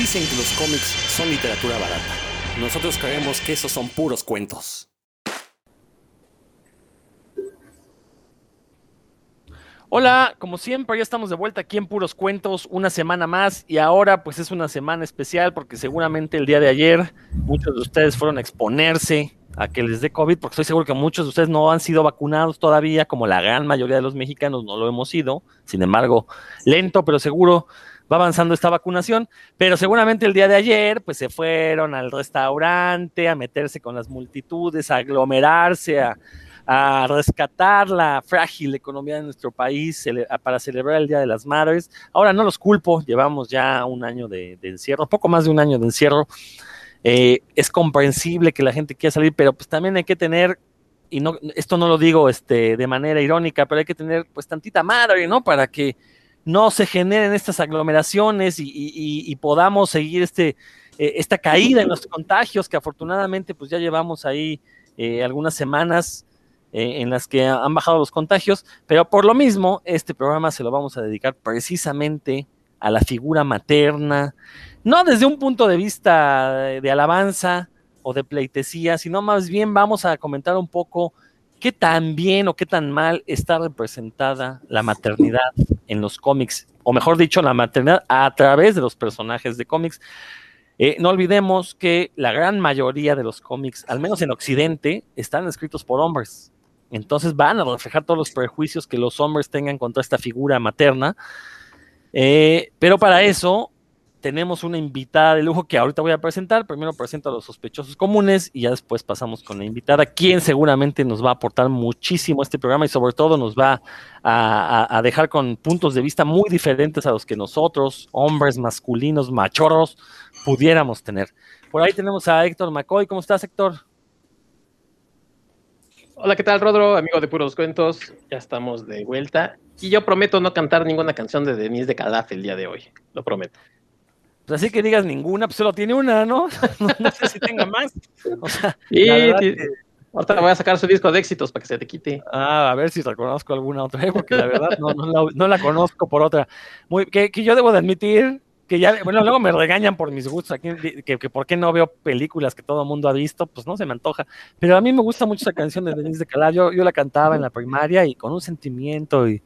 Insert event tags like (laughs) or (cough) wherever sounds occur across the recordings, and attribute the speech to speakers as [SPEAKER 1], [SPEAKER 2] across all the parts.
[SPEAKER 1] Dicen que los cómics son literatura barata. Nosotros creemos que esos son puros cuentos.
[SPEAKER 2] Hola, como siempre, ya estamos de vuelta aquí en Puros Cuentos, una semana más y ahora pues es una semana especial porque seguramente el día de ayer muchos de ustedes fueron a exponerse a que les dé COVID, porque estoy seguro que muchos de ustedes no han sido vacunados todavía, como la gran mayoría de los mexicanos no lo hemos sido, sin embargo, lento pero seguro va avanzando esta vacunación, pero seguramente el día de ayer pues se fueron al restaurante a meterse con las multitudes, a aglomerarse, a rescatar la frágil economía de nuestro país para celebrar el Día de las Madres. Ahora no los culpo, llevamos ya un año de, encierro, poco más de un año de encierro. Eh, es comprensible que la gente quiera salir, pero pues también hay que tener, y no, esto no lo digo este, de manera irónica, pero hay que tener pues tantita madre, ¿no? Para que no se generen estas aglomeraciones y, podamos seguir este, eh, esta caída en los contagios que afortunadamente pues ya llevamos ahí eh, algunas semanas eh, en las que han bajado los contagios, pero por lo mismo, este programa se lo vamos a dedicar precisamente a la figura materna, no desde un punto de vista de alabanza o de pleitesía, sino más bien vamos a comentar un poco qué tan bien o qué tan mal está representada la maternidad en los cómics, o mejor dicho, la maternidad a través de los personajes de cómics. Eh, no olvidemos que la gran mayoría de los cómics, al menos en Occidente, están escritos por hombres. Entonces van a reflejar todos los prejuicios que los hombres tengan contra esta figura materna. Eh, pero para eso tenemos una invitada de lujo que ahorita voy a presentar. Primero presento a los sospechosos comunes y ya después pasamos con la invitada, quien seguramente nos va a aportar muchísimo este programa y sobre todo nos va a, dejar con puntos de vista muy diferentes a los que nosotros, hombres masculinos, machorros, pudiéramos tener. Por ahí tenemos a Héctor McCoy. ¿Cómo estás, Héctor?
[SPEAKER 3] Hola, ¿qué tal, Rodro? Amigo de Puros Cuentos, ya estamos de vuelta. Y yo prometo no cantar ninguna canción de Denise de Calaf el día de hoy, lo prometo.
[SPEAKER 2] Pues así que digas ninguna, pues solo tiene una, ¿no? (laughs) no, sé si tenga más. O
[SPEAKER 3] sea, y ahorita voy a sacar su disco de éxitos para que se te quite.
[SPEAKER 2] Ah, a ver si reconozco alguna otra, porque la verdad no, no, la, conozco por otra. Muy, que, que yo debo de admitir que ya, bueno, luego me regañan por mis gustos, aquí, que, que, por qué no veo películas que todo el mundo ha visto, pues no se me antoja. Pero a mí me gusta mucho esa canción de Denise de Calab, yo, la cantaba en la primaria y con un sentimiento y,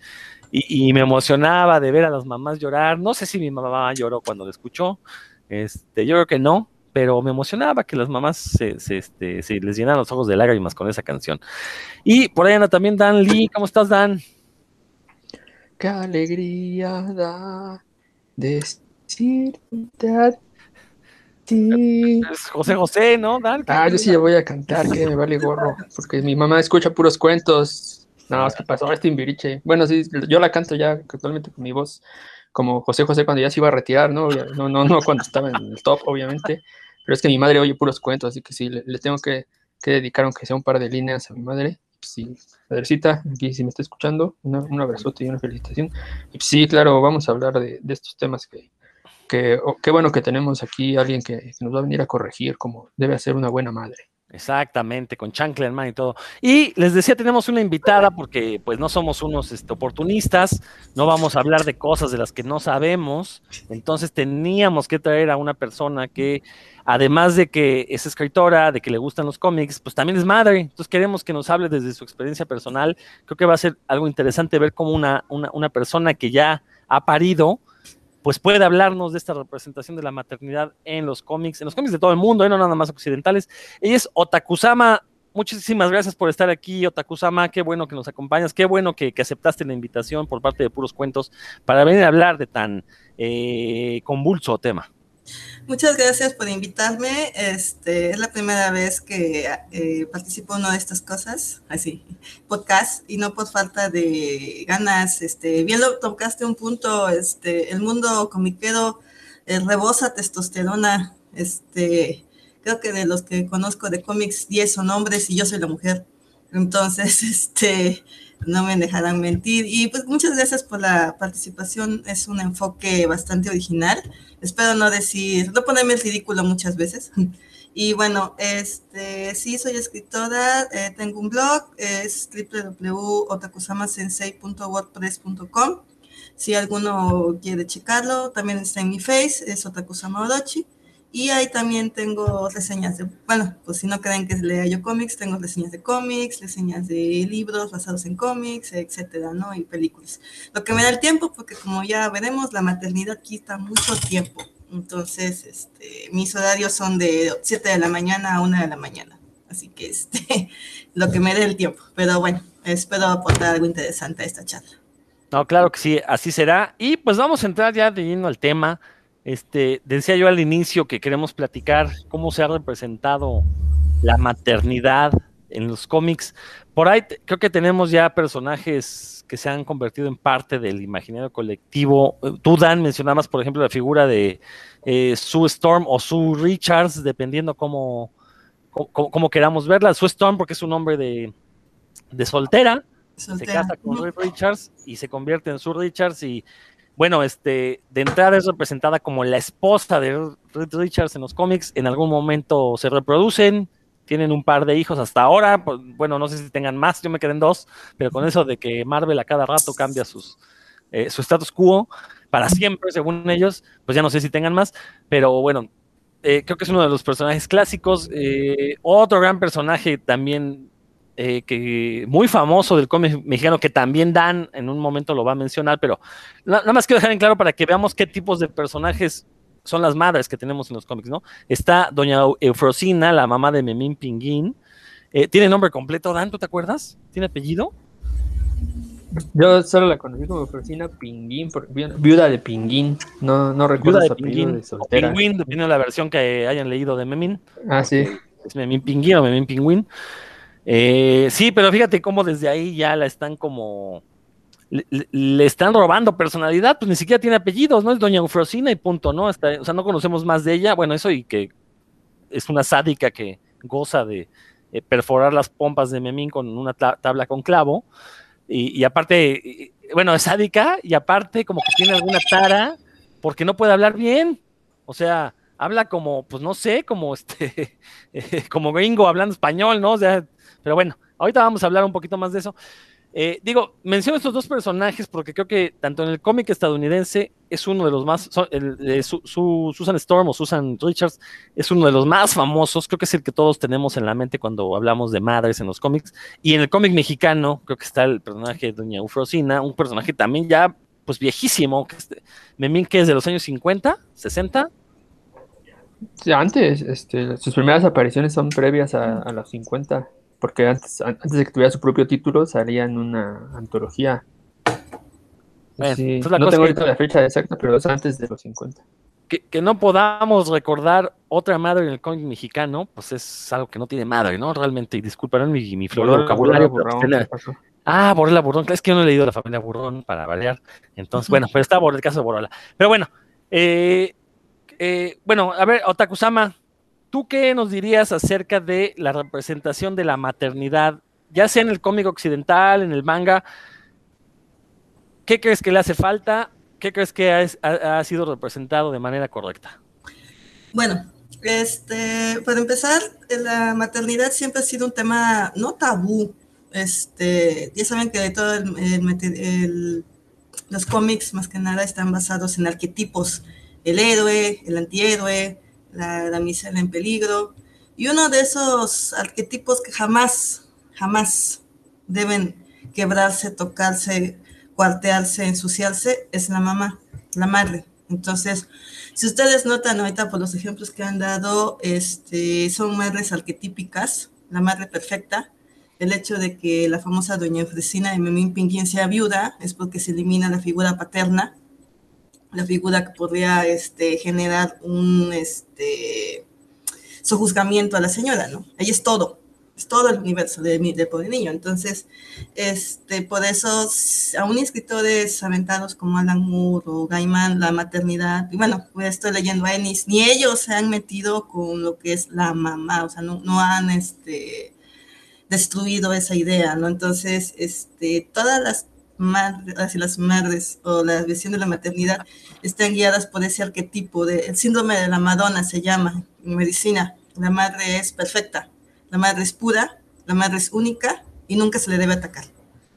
[SPEAKER 2] y, me emocionaba de ver a las mamás llorar. No sé si mi mamá lloró cuando la escuchó, este, yo creo que no, pero me emocionaba que las mamás se, se, este, se les llenaran los ojos de lágrimas con esa canción. Y por ahí anda también Dan Lee, ¿cómo estás Dan?
[SPEAKER 4] Qué alegría da de Sí.
[SPEAKER 2] José José, ¿no?
[SPEAKER 4] ah, yo sí ya voy a cantar, que me vale gorro, porque mi mamá escucha puros cuentos. No, es que pasó este imbiriche. Bueno, sí, yo la canto ya actualmente con mi voz, como José José cuando ya se iba a retirar, ¿no? No, no, no cuando estaba en el top, obviamente. Pero es que mi madre oye puros cuentos, así que sí, le, tengo que, dedicar, aunque sea un par de líneas a mi madre. Pues sí, Padrecita, aquí si me está escuchando, un abrazote y una felicitación. Pues sí, claro, vamos a hablar de estos temas que, que qué bueno que tenemos aquí alguien que, nos va a venir a corregir como debe hacer una buena madre.
[SPEAKER 2] Exactamente, con chancla y todo. Y les decía, tenemos una invitada porque pues no somos unos este, oportunistas, no vamos a hablar de cosas de las que no sabemos, entonces teníamos que traer a una persona que además de que es escritora, de que le gustan los cómics, pues también es madre, entonces queremos que nos hable desde su experiencia personal, creo que va a ser algo interesante ver cómo una, una, una persona que ya ha parido, pues puede hablarnos de esta representación de la maternidad en los cómics, en los cómics de todo el mundo, ¿eh? no nada más occidentales. Ella es Otakusama. Muchísimas gracias por estar aquí, Otakusama. Qué bueno que nos acompañas, qué bueno que, aceptaste la invitación por parte de Puros Cuentos para venir a hablar de tan eh, convulso tema.
[SPEAKER 5] Muchas gracias por invitarme. Este es la primera vez que eh, participo en una de estas cosas, así, podcast, y no por falta de ganas. Este, bien lo tocaste un punto, este, el mundo comiquero eh, rebosa testosterona. Este, creo que de los que conozco de cómics, 10 son hombres y yo soy la mujer. Entonces, (laughs) este, no me dejarán mentir. Y pues muchas gracias por la participación. Es un enfoque bastante original. Espero no decir, no ponerme el ridículo muchas veces. (laughs) Y bueno, este, sí, soy escritora, eh, tengo un blog, es www.otakusamasensei.wordpress.com. Si alguno quiere checarlo, también está en mi face, es Orochi. Y ahí también tengo reseñas de, bueno, pues si no creen que lea yo cómics, tengo reseñas de cómics, reseñas de libros basados en cómics, etcétera, ¿no? Y películas. Lo que me da el tiempo, porque como ya veremos, la maternidad quita mucho tiempo. Entonces, este, mis horarios son de 7 de la mañana a 1 de la mañana. Así que, este, (laughs) lo que me dé el tiempo. Pero bueno, espero aportar algo interesante a esta charla.
[SPEAKER 2] No, claro que sí, así será. Y pues vamos a entrar ya de lleno al tema. Este, decía yo al inicio que queremos platicar cómo se ha representado la maternidad en los cómics. Por ahí creo que tenemos ya personajes que se han convertido en parte del imaginario colectivo. Tú, Dan, mencionabas, por ejemplo, la figura de eh, Sue Storm o Sue Richards, dependiendo cómo, cómo, queramos verla. Sue Storm, porque es un nombre de, soltera, se casa con Sue Richards y se convierte en Sue Richards y bueno, este, de entrada es representada como la esposa de Reed Richards en los cómics, en algún momento se reproducen, tienen un par de hijos hasta ahora, pues, bueno, no sé si tengan más, yo me quedé en dos, pero con eso de que Marvel a cada rato cambia sus, eh, su status quo para siempre, según ellos, pues ya no sé si tengan más, pero bueno, eh, creo que es uno de los personajes clásicos. Eh, otro gran personaje también eh, que muy famoso del cómic mexicano, que también Dan en un momento lo va a mencionar, pero nada más quiero dejar en claro para que veamos qué tipos de personajes son las madres que tenemos en los cómics, ¿no? Está Doña Eufrosina, la mamá de Memín Pinguín. Eh, ¿Tiene nombre completo, Dan? ¿Tú te acuerdas? ¿Tiene apellido?
[SPEAKER 4] Yo solo la conocí como Eufrosina Pinguín, viuda de Pinguín. No, no recuerdo
[SPEAKER 2] apellido de soltera. Pinguín, dependiendo de la versión que hayan leído de Memín.
[SPEAKER 4] Ah, sí.
[SPEAKER 2] Es Memín Pinguín o Memín Pingüín. Eh, sí, pero fíjate cómo desde ahí ya la están como. Le, están robando personalidad, pues ni siquiera tiene apellidos, ¿no? Es Doña Eufrosina y punto, ¿no? Hasta, o sea, no conocemos más de ella. Bueno, eso y que es una sádica que goza de eh, perforar las pompas de Memín con una tabla con clavo. Y, aparte, bueno, es sádica y aparte como que tiene alguna tara porque no puede hablar bien. O sea, habla como, pues no sé, como este, (laughs) como gringo hablando español, ¿no? O sea, pero bueno, ahorita vamos a hablar un poquito más de eso. Eh, digo, menciono estos dos personajes porque creo que tanto en el cómic estadounidense es uno de los más, Susan Storm o Susan Richards es uno de los más famosos, creo que es el que todos tenemos en la mente cuando hablamos de madres en los cómics, y en el cómic mexicano creo que está el personaje de Doña Eufrosina, un personaje también ya pues viejísimo, que este, Memín que es de los años 50, 60.
[SPEAKER 4] Sí, antes, este, sus primeras apariciones son previas a, a los 50 porque antes, antes de que tuviera su propio título salía en una antología. no tengo ahorita la fecha exacta, pero es antes de los 50.
[SPEAKER 2] Que, no podamos recordar otra madre en el cómic mexicano, pues es algo que no tiene madre, ¿no? Realmente, y disculparán mi, mi flor de vocabulario. ah, Borrela Burrón, es que yo no he leído la familia Burrón para variar. Entonces, bueno, pero está por el caso de Borrela. Pero bueno, eh, eh, bueno, a ver, Otakusama, ¿Tú qué nos dirías acerca de la representación de la maternidad, ya sea en el cómic occidental, en el manga? ¿Qué crees que le hace falta? ¿Qué crees que ha, sido representado de manera correcta?
[SPEAKER 5] Bueno, este, para empezar, la maternidad siempre ha sido un tema no tabú. Este, ya saben que todo los cómics más que nada están basados en arquetipos, el héroe, el antihéroe, la damisela en peligro, y uno de esos arquetipos que jamás, jamás deben quebrarse, tocarse, cuartearse, ensuciarse, es la mamá, la madre. Entonces, si ustedes notan ahorita por los ejemplos que han dado, este, son madres arquetípicas, la madre perfecta. El hecho de que la famosa doña Eufresina de Memín Pinguín sea viuda es porque se elimina la figura paterna la figura que podría este, generar un este, sojuzgamiento a la señora, ¿no? Ella es todo, es todo el universo de, de pobre niño. Entonces, este, por eso, aún escritores aventados como Alan Moore o Gaiman, la maternidad, y bueno, pues estoy leyendo a Ennis, ni ellos se han metido con lo que es la mamá, o sea, no, no han este, destruido esa idea, ¿no? Entonces, este, todas las madres, las madres o la visión de la maternidad están guiadas por ese arquetipo de el síndrome de la Madonna se llama en medicina. La madre es perfecta, la madre es pura, la madre es única y nunca se le debe atacar.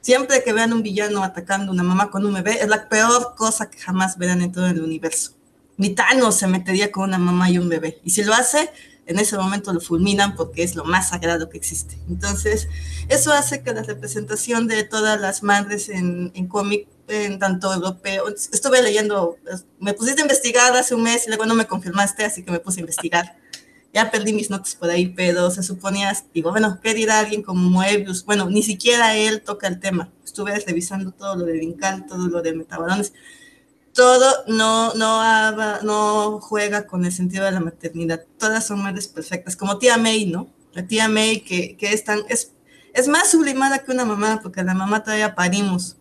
[SPEAKER 5] Siempre que vean un villano atacando a una mamá con un bebé, es la peor cosa que jamás verán en todo el universo. Ni Thanos se metería con una mamá y un bebé. Y si lo hace, en ese momento lo fulminan porque es lo más sagrado que existe. Entonces, eso hace que la representación de todas las madres en, en cómic, en tanto europeo, estuve leyendo, me pusiste a investigar hace un mes y luego no me confirmaste, así que me puse a investigar ya perdí mis notas por ahí, pero se suponía, digo, bueno, ¿qué dirá alguien como Moebius? Bueno, ni siquiera él toca el tema. Estuve revisando todo lo de Vincal, todo lo de Metabalones. Todo no, no, juega con el sentido de la maternidad. Todas son madres perfectas, como tía May, ¿no? La tía May que, que es, tan, es, es más sublimada que una mamá, porque la mamá todavía parimos,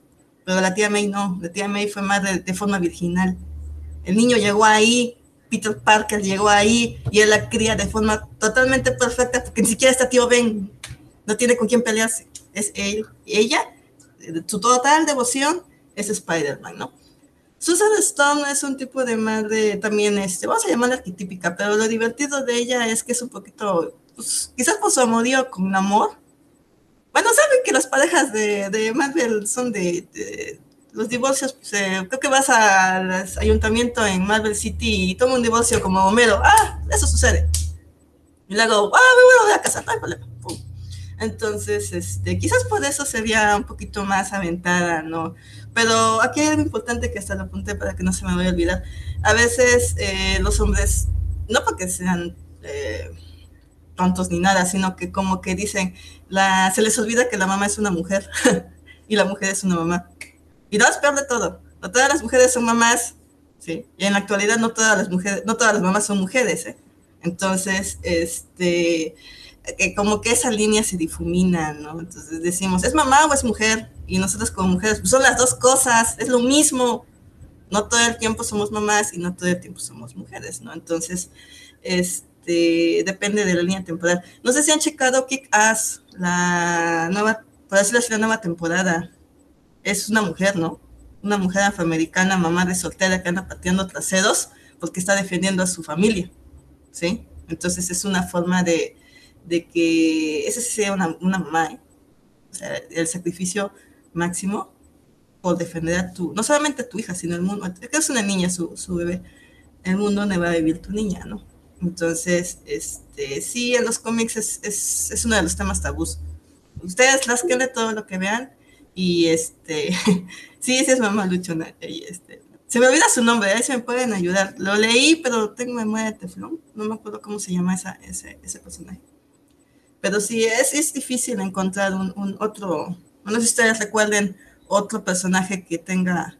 [SPEAKER 5] pero la tía May no. La tía May fue madre de forma virginal. El niño llegó ahí, Peter Parker llegó ahí y él la cría de forma totalmente perfecta porque ni siquiera está tío Ben, no tiene con quién pelearse, es él ella, su total devoción es Spider-Man, ¿no? Susan Stone es un tipo de madre también, este, vamos a llamarla arquetípica, pero lo divertido de ella es que es un poquito, pues, quizás por su amorío con amor. Bueno, saben que las parejas de, de Marvel son de, los divorcios, pues, eh, creo que vas al ayuntamiento en Marvel City y toma un divorcio como Homero. Ah, eso sucede. Y luego, ah, me voy a casar, no hay problema. Entonces, este, quizás por eso sería un poquito más aventada, ¿no? Pero aquí es importante que hasta lo apunté para que no se me vaya a olvidar. A veces eh, los hombres, no porque sean eh, tontos ni nada, sino que como que dicen, se les olvida que la mamá es una mujer (laughs) y la mujer es una mamá. Y dos, peor de todo, no todas las mujeres son mamás, ¿sí? Y en la actualidad no todas las mujeres, no todas las mamás son mujeres, ¿eh? Entonces, este, como que esa línea se difumina, ¿no? Entonces decimos, ¿es mamá o es mujer? Y nosotros como mujeres, pues son las dos cosas, es lo mismo. No todo el tiempo somos mamás y no todo el tiempo somos mujeres, ¿no? Entonces, este, depende de la línea temporal. No sé si han checado Kick Ass, la nueva, por decirlo así, la nueva temporada es una mujer, ¿no? Una mujer afroamericana, mamá de soltera que anda pateando traseros porque está defendiendo a su familia, ¿sí? Entonces es una forma de, de que esa sea una, una mamá, ¿eh? O sea, el sacrificio máximo por defender a tu, no solamente a tu hija, sino el mundo, que es una niña, su, su bebé, el mundo donde va a vivir tu niña, ¿no? Entonces, este, sí, en los cómics es, es, es uno de los temas tabús. Ustedes las que de todo lo que vean, y este, (laughs) sí, esa es mamá luchona. Y este, se me olvida su nombre, ahí se me pueden ayudar. Lo leí, pero tengo memoria de teflón. No me acuerdo cómo se llama esa, ese, ese personaje. Pero sí, es, es difícil encontrar un, un otro. No sé si ustedes recuerden otro personaje que tenga.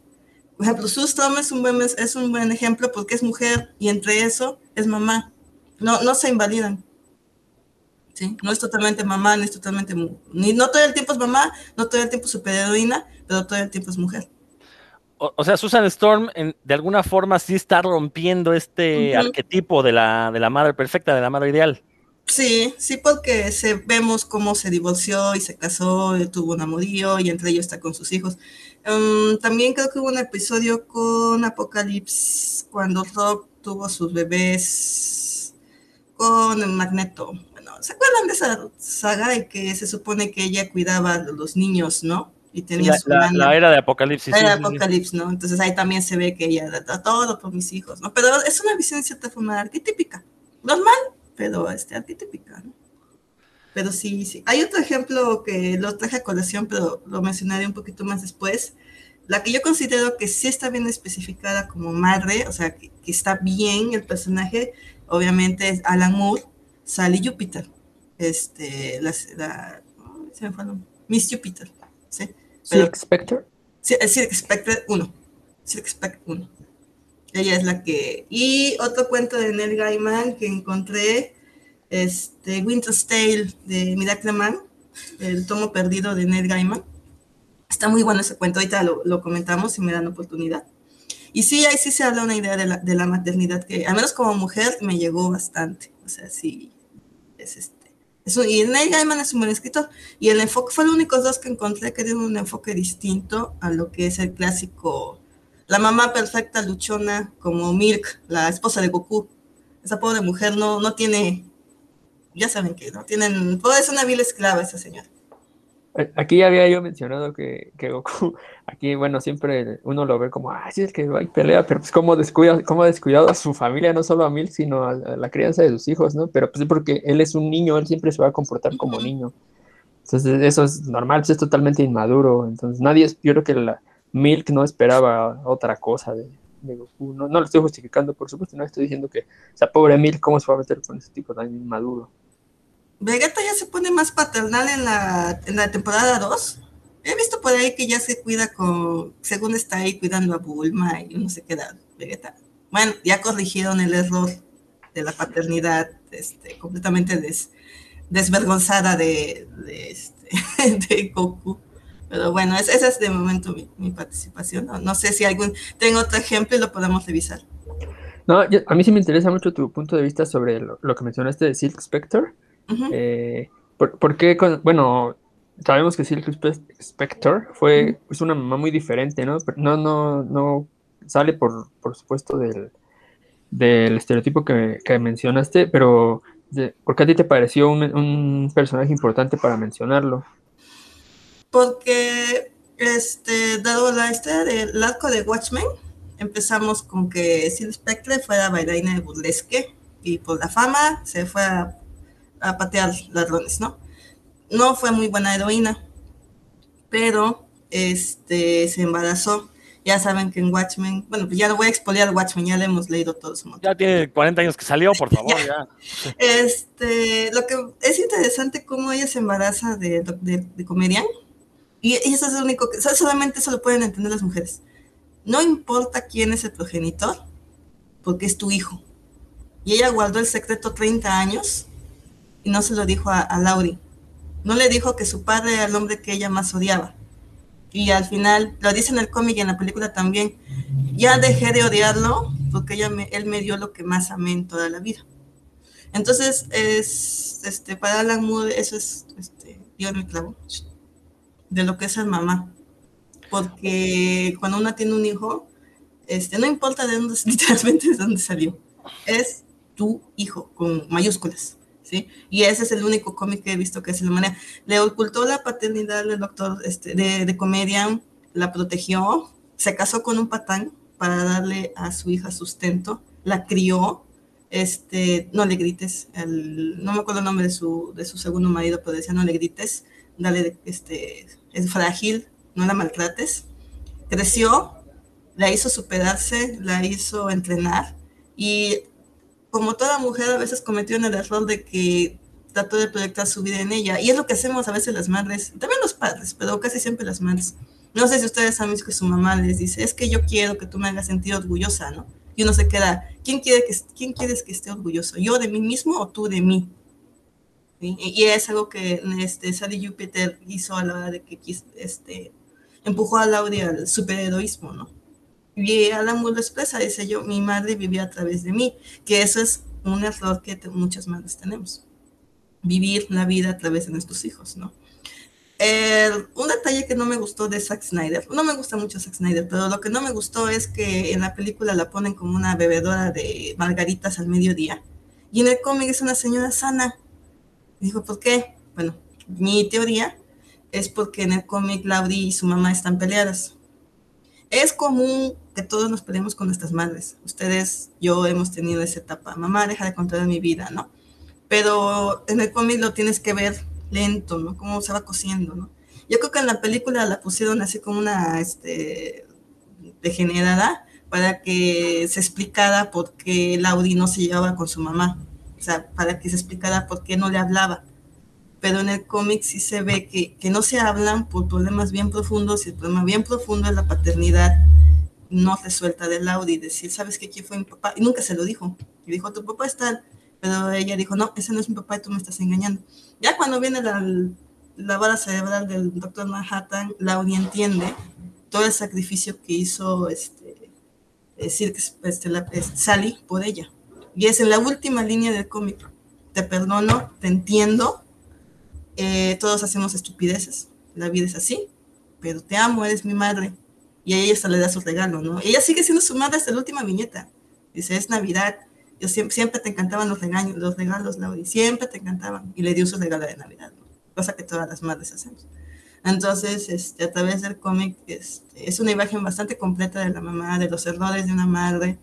[SPEAKER 5] Por ejemplo, Sustom es un buen, es un buen ejemplo porque es mujer y entre eso es mamá. No, no se invalidan. ¿sí? No es totalmente mamá, no es totalmente, ni no todo el tiempo es mamá, no todo el tiempo es superheroína, pero todo el tiempo es mujer.
[SPEAKER 2] O, o sea, Susan Storm en, de alguna forma sí está rompiendo este uh -huh. arquetipo de la, de la madre perfecta, de la madre ideal.
[SPEAKER 5] Sí, sí, porque se, vemos cómo se divorció y se casó, y tuvo un amorío y entre ellos está con sus hijos. Um, también creo que hubo un episodio con Apocalipsis cuando Rob tuvo sus bebés con Magneto. ¿se acuerdan de esa saga de que se supone que ella cuidaba a los niños, ¿no?
[SPEAKER 2] Y tenía la, su la, la era de Apocalipsis.
[SPEAKER 5] La era de Apocalipsis, ¿no? Entonces ahí también se ve que ella da todo por mis hijos, ¿no? Pero es una visión de cierta forma arquetípica. Normal, pero este, arquetípica, ¿no? Pero sí, sí. Hay otro ejemplo que lo traje a colación, pero lo mencionaré un poquito más después. La que yo considero que sí está bien especificada como madre, o sea, que, que está bien el personaje, obviamente es Alan Moore, Sally Jupiter, este, la, la oh, se me fue el Miss Jupiter, ¿sí?
[SPEAKER 4] Silk Spectre.
[SPEAKER 5] Sí, Silk Spectre 1, Silk Spectre 1. Ella es la que... Y otro cuento de Neil Gaiman que encontré, este, Winter's Tale de Miracle Man, el tomo perdido de Neil Gaiman. Está muy bueno ese cuento, ahorita lo, lo comentamos si me dan oportunidad. Y sí, ahí sí se habla una idea de la, de la maternidad que, al menos como mujer, me llegó bastante. O sea, sí, es este. Es un, y Neil Gaiman es un buen escritor. Y el enfoque fue los únicos dos que encontré que tienen un enfoque distinto a lo que es el clásico. La mamá perfecta luchona como Milk, la esposa de Goku. Esa pobre mujer no, no tiene, ya saben que no tienen, puede ser una vil esclava esa señora.
[SPEAKER 4] Eh, Aquí ya había yo mencionado que, que Goku, (laughs) aquí, bueno, siempre uno lo ve como, ah, sí, es que va y pelea, pero pues cómo descuida, cómo ha descuidado a su familia, no solo a Mil, sino a, a la crianza de sus hijos, ¿no? Pero pues es porque él es un niño, él siempre se va a comportar como niño. Entonces, eso es normal, pues es totalmente inmaduro. Entonces, nadie, es- yo creo que la Milk no esperaba otra cosa de, Goku. No, no lo estoy justificando, por supuesto, no estoy diciendo que, sea, pobre Milk, ¿cómo se va a meter con ese tipo tan inmaduro?
[SPEAKER 5] Vegeta ya se pone más paternal en la, en la temporada 2. He visto por ahí que ya se cuida con, según está ahí cuidando a Bulma y no sé qué edad, Vegeta. Bueno, ya corrigieron el error de la paternidad este, completamente des- desvergonzada de, de, este, (laughs) de Goku. Pero bueno, es- esa es de momento mi, mi participación. No, No sé si algún tengo otro ejemplo y lo podemos revisar.
[SPEAKER 4] No, yo- a mí sí me interesa mucho tu punto de vista sobre lo, lo que mencionaste de Silk Spectre. Eh, ¿por, por qué con- bueno, sabemos que Silk Spe- Spectre fue es una mamá muy diferente, ¿no? Pero no, no, no sale por, por supuesto del, del estereotipo que, que mencionaste, pero de- ¿por qué a ti te pareció un, un personaje importante para mencionarlo?
[SPEAKER 5] Porque este, dado la historia del arco de Watchmen, empezamos con que Sil Spectre fuera bailarina de burlesque y por la fama se fue a, a patear ladrones, ¿no? No fue muy buena heroína, pero este, se embarazó. Ya saben que en Watchmen, bueno, pues ya no voy a expoliar Watchmen, ya le hemos leído todos.
[SPEAKER 2] Ya tiene 40 años que salió, por (laughs) favor, ya.
[SPEAKER 5] Este, lo que es interesante cómo ella se embaraza de, de, de comedian. Y eso es lo único que, solamente eso lo pueden entender las mujeres. No importa quién es el progenitor, porque es tu hijo. Y ella guardó el secreto 30 años y no se lo dijo a, a Laurie. No le dijo que su padre era el hombre que ella más odiaba. Y al final, lo dice en el cómic y en la película también, ya dejé de odiarlo porque ella él me dio lo que más amé en toda la vida. Entonces, es, este, para Alan Moore, eso es, este, dio el clavo, de lo que es el mamá. Porque cuando uno tiene un hijo, este, no importa de dónde, (laughs) literalmente de dónde salió, es tu hijo, con mayúsculas. ¿Sí? Y ese es el único cómic que he visto que es la manera. Le ocultó la paternidad del doctor este, de, de Comedian, la protegió, se casó con un patán para darle a su hija sustento, la crió, este, no le grites, el, no me acuerdo el nombre de su, de su segundo marido, pero decía no le grites, dale, este, es frágil, no la maltrates. Creció, la hizo superarse, la hizo entrenar y como toda mujer a veces cometió el error de que trató de proyectar su vida en ella. Y es lo que hacemos a veces las madres, también los padres, pero casi siempre las madres. No sé si ustedes saben que su mamá les dice, es que yo quiero que tú me hagas sentir orgullosa, ¿no? Y uno se queda, ¿quién, quiere que, quién quieres que esté orgulloso? ¿Yo de mí mismo o tú de mí? Y es algo que este, Sally Jupiter hizo a la hora de que este, empujó a Laurie al superheroísmo, ¿no? Y Alan Moore lo expresa, dice yo, mi madre vivía a través de mí, que eso es un error que muchas madres tenemos, vivir la vida a través de nuestros hijos, ¿no? Un detalle que no me gustó de Zack Snyder, no me gusta mucho Zack Snyder, pero lo que no me gustó es que en la película la ponen como una bebedora de margaritas al mediodía, y en el cómic es una señora sana. Dijo, ¿por qué? Bueno, mi teoría es porque en el cómic Laurie y su mamá están peleadas. Es común que todos nos peleemos con nuestras madres. Ustedes, yo hemos tenido esa etapa. Mamá, deja de contar mi vida, ¿no? Pero en el cómic lo tienes que ver lento, ¿no? Cómo se va cociendo, ¿no? Yo creo que en la película la pusieron así como una, este, degenerada para que se explicara por qué Laudi no se llevaba con su mamá. Para que se explicara por qué no le hablaba. Pero en el cómic sí se ve que, que no se hablan por problemas bien profundos y el problema bien profundo es la paternidad no resuelta de Laudi. Decir, ¿sabes qué? ¿Quién fue mi papá? Y nunca se lo dijo. Y dijo, tu papá es tal. Pero ella dijo, no, ese no es mi papá y tú me estás engañando. Ya cuando viene la, la vara cerebral del doctor Manhattan, Laudi entiende todo el sacrificio que hizo este, decir este, la, este, Sally por ella. Y es en la última línea del cómic. Te perdono, te entiendo. Eh, todos hacemos estupideces. La vida es así. Pero te amo, eres mi madre. Y a ella hasta le da su regalo, ¿no? Ella sigue siendo su madre hasta la última viñeta. Dice, es Navidad. Yo siempre, siempre te encantaban los regaños, los regalos, Laura. Siempre te encantaban. Y le dio su regalo de Navidad, ¿no? Cosa que todas las madres hacemos. Entonces, este, a través del cómic este, es una imagen bastante completa de la mamá, de los errores de una madre,